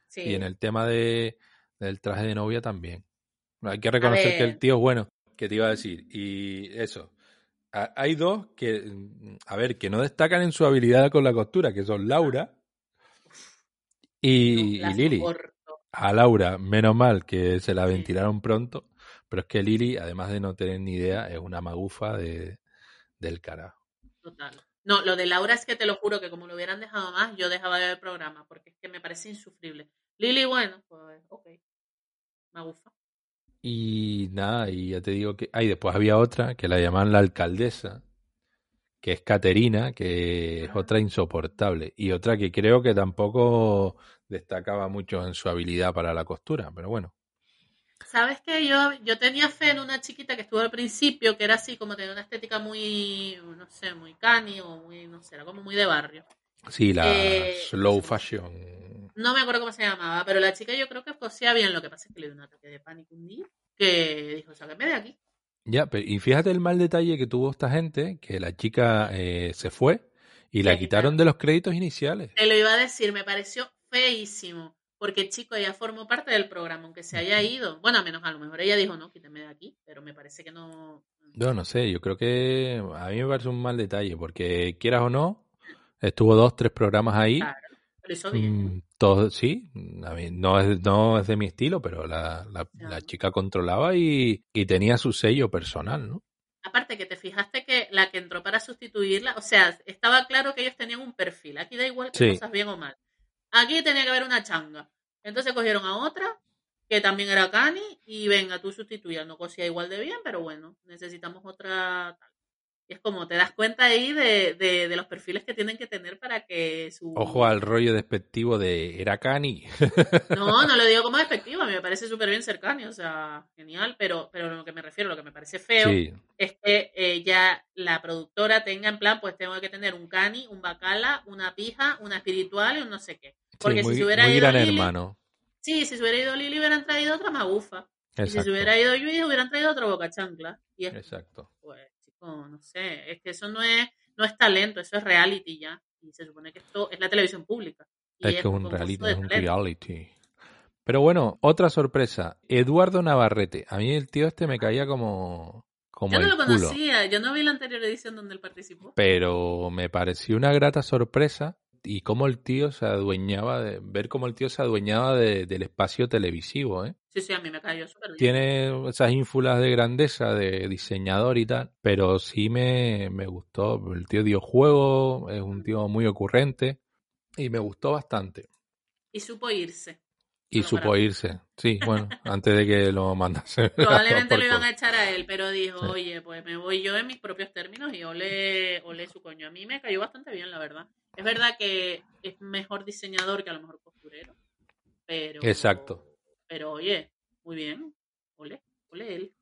Sí. Y en el tema de, del traje de novia también. Hay que reconocer que el tío es bueno, que te iba a decir. Y eso. Hay dos que, a ver, que no destacan en su habilidad con la costura, que son Laura y, La y Lili. A Laura, menos mal que se la ventilaron pronto, pero es que Lili, además de no tener ni idea, es una magufa de, del carajo. Total. No, lo de Laura es que te lo juro que como lo hubieran dejado más, yo dejaba de ver el programa, porque es que me parece insufrible. Lili, bueno, pues ok. Me gusta. Y nada, y ya te digo que. Ay, después había otra que la llaman la alcaldesa, que es Caterina, que es otra insoportable. Y otra que creo que tampoco destacaba mucho en su habilidad para la costura, pero bueno. ¿Sabes qué? Yo, yo tenía fe en una chiquita que estuvo al principio, que era así, como tenía una estética muy, no sé, muy cani o muy, no sé, era como muy de barrio. Sí, la Eh, slow fashion. No me acuerdo cómo se llamaba, pero la chica yo creo que cosía bien. Lo que pasa es que le dio un ataque de pánico un día, que dijo, sáqueme de aquí. Ya, pero, y fíjate el mal detalle que tuvo esta gente, que la chica eh, se fue y la quitaron de los créditos iniciales. Te lo iba a decir, me pareció feísimo. Porque, chico, ella formó parte del programa, aunque se haya ido. Bueno, a menos a lo mejor ella dijo, no, quíteme de aquí, pero me parece que no. Yo no sé, yo creo que a mí me parece un mal detalle, porque quieras o no, estuvo dos, tres programas ahí. Claro, bien. Mm, todo, sí, a mí no es, no es de mi estilo, pero la, la, la chica controlaba y, y tenía su sello personal, ¿no? Aparte que te fijaste que la que entró para sustituirla, o sea, estaba claro que ellos tenían un perfil. Aquí da igual que Sí. cosas bien o mal. Aquí tenía que haber una changa. Entonces cogieron a otra que también era Cani y venga, tú sustituyas. No cosía igual de bien, pero bueno, necesitamos otra tal. Y es como te das cuenta ahí de, de, de los perfiles que tienen que tener para que su... Ojo al rollo despectivo de era Cani. No, no lo digo como despectivo, a mí me parece súper bien ser Cani, o sea, genial, pero, pero lo que me refiero, lo que me parece feo Sí, es que eh, ya la productora tenga en plan, pues tengo que tener un cani, un bacala, una pija, una espiritual y un no sé qué. Porque sí, muy, si se hubiera ido Lili, hermano. sí, si se hubiera ido Lili hubieran traído otra magufa. Y si se hubiera ido Luis hubieran traído otro boca chancla. Y es, exacto. Chico, no sé, es que eso no es, no es talento, eso es reality ya. Y se supone que esto es la televisión pública. Y Es que es un concurso reality, es un reality. Pero bueno, otra sorpresa. Eduardo Navarrete. A mí el tío este me caía como, como Yo no el lo culo. conocía, yo no vi la anterior edición donde él participó. Pero me pareció una grata sorpresa y cómo el tío se adueñaba de, ver cómo el tío se adueñaba de- del espacio televisivo, ¿eh? Sí, sí, a mí me cayó súper bien. Tiene esas ínfulas de grandeza, de diseñador y tal, pero sí me, me gustó. El tío dio juego, es un tío muy ocurrente y me gustó bastante. Y supo irse. Y supo irse, sí, bueno, antes de que lo mandase. Probablemente lo iban a echar a él, pero dijo, Sí. oye, pues me voy yo en mis propios términos y ole, ole su coño. A mí me cayó bastante bien, la verdad. Es verdad que es mejor diseñador que a lo mejor costurero, pero... Exacto. Pero oye, muy bien, ole, ole él.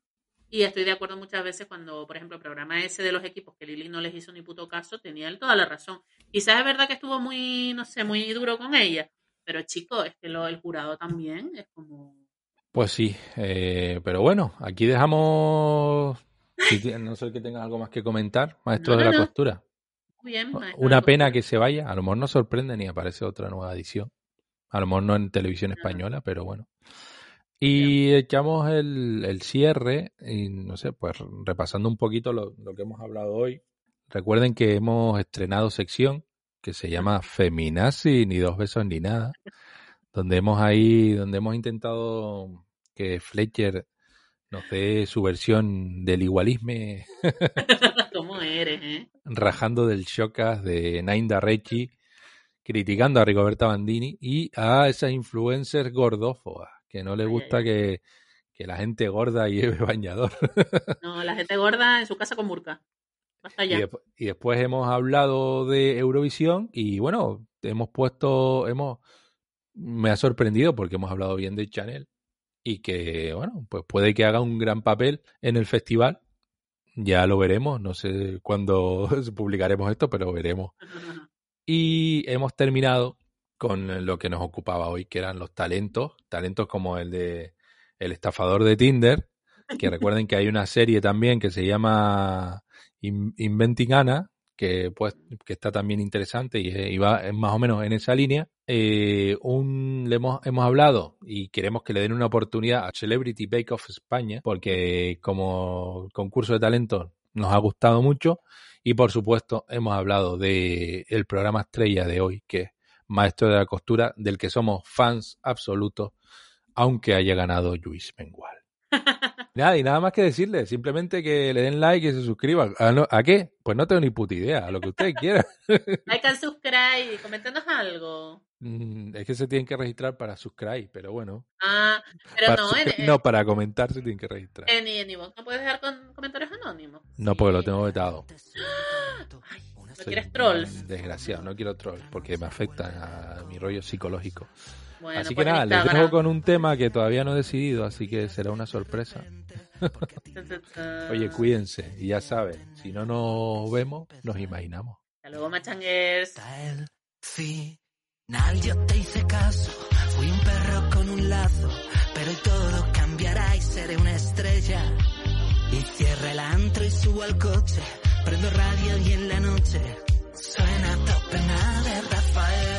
Y estoy de acuerdo muchas veces cuando, por ejemplo, el programa ese de los equipos que Lili no les hizo ni puto caso, tenía él toda la razón. Quizás es verdad que estuvo muy, no sé, muy duro con ella, pero chico, es que lo, el jurado también es como... Pues sí, eh, pero bueno, aquí dejamos. no sé que tengas algo más que comentar, maestros No, de no, la no. costura. Muy bien, maestro Una pena que se vaya, a lo mejor nos sorprende ni aparece otra nueva edición. A lo mejor no en televisión española, pero bueno. Y echamos el, el cierre, y no sé, pues repasando un poquito lo, lo que hemos hablado hoy. Recuerden que hemos estrenado sección que se llama Feminazi, ni dos besos ni nada, donde hemos ahí, donde hemos intentado que Fletcher nos dé su versión del igualisme ¿Cómo eres, eh? rajando del Shocas de Nainda Rechi, criticando a Rigoberta Bandini y a esas influencers gordófobas, que no les gusta que, que la gente gorda lleve bañador. No, la gente gorda en su casa con burka. Basta Y, ya. y después hemos hablado de Eurovisión y bueno, hemos puesto, hemos, me ha sorprendido porque hemos hablado bien de Chanel y que bueno, pues puede que haga un gran papel en el festival. Ya lo veremos, no sé cuándo publicaremos esto, pero veremos. Y hemos terminado con lo que nos ocupaba hoy, que eran los talentos, talentos como el de El estafador de Tinder, que recuerden que hay una serie también que se llama In- Inventing Anna, que pues que está también interesante y, y va más o menos en esa línea. Eh, un, le hemos, hemos hablado y queremos que le den una oportunidad a Celebrity Bake Off España, porque como concurso de talento nos ha gustado mucho y por supuesto hemos hablado de el programa estrella de hoy, que es Maestro de la Costura, del que somos fans absolutos, aunque haya ganado Luis Mengual. Nada, y nada más que decirle, simplemente que le den like y se suscriban. ¿A, no- ¿a qué? Pues no tengo ni puta idea, a lo que ustedes quieran. Like and subscribe, coméntanos algo. Mm, es que se tienen que registrar para subscribe, pero bueno. Ah, pero Para no, en, no, para comentar se tienen que registrar. en, en iVoox no puedes dejar con comentarios anónimos. No, porque lo tengo vetado. ¿No Soy quieres trolls? Desgraciado, no quiero trolls porque me afecta a mi rollo psicológico. Bueno, así que pues nada, les dejo con un tema que todavía no he decidido, así que será una sorpresa. Oye, cuídense, y ya saben, si no nos vemos, nos imaginamos. Hasta luego, machanguers. Final yo te hice caso, fui un perro con un lazo, pero todo cambiará y seré una estrella. Y cierra el antro y subo al coche, prendo radio y en la noche suena top de Rafaela.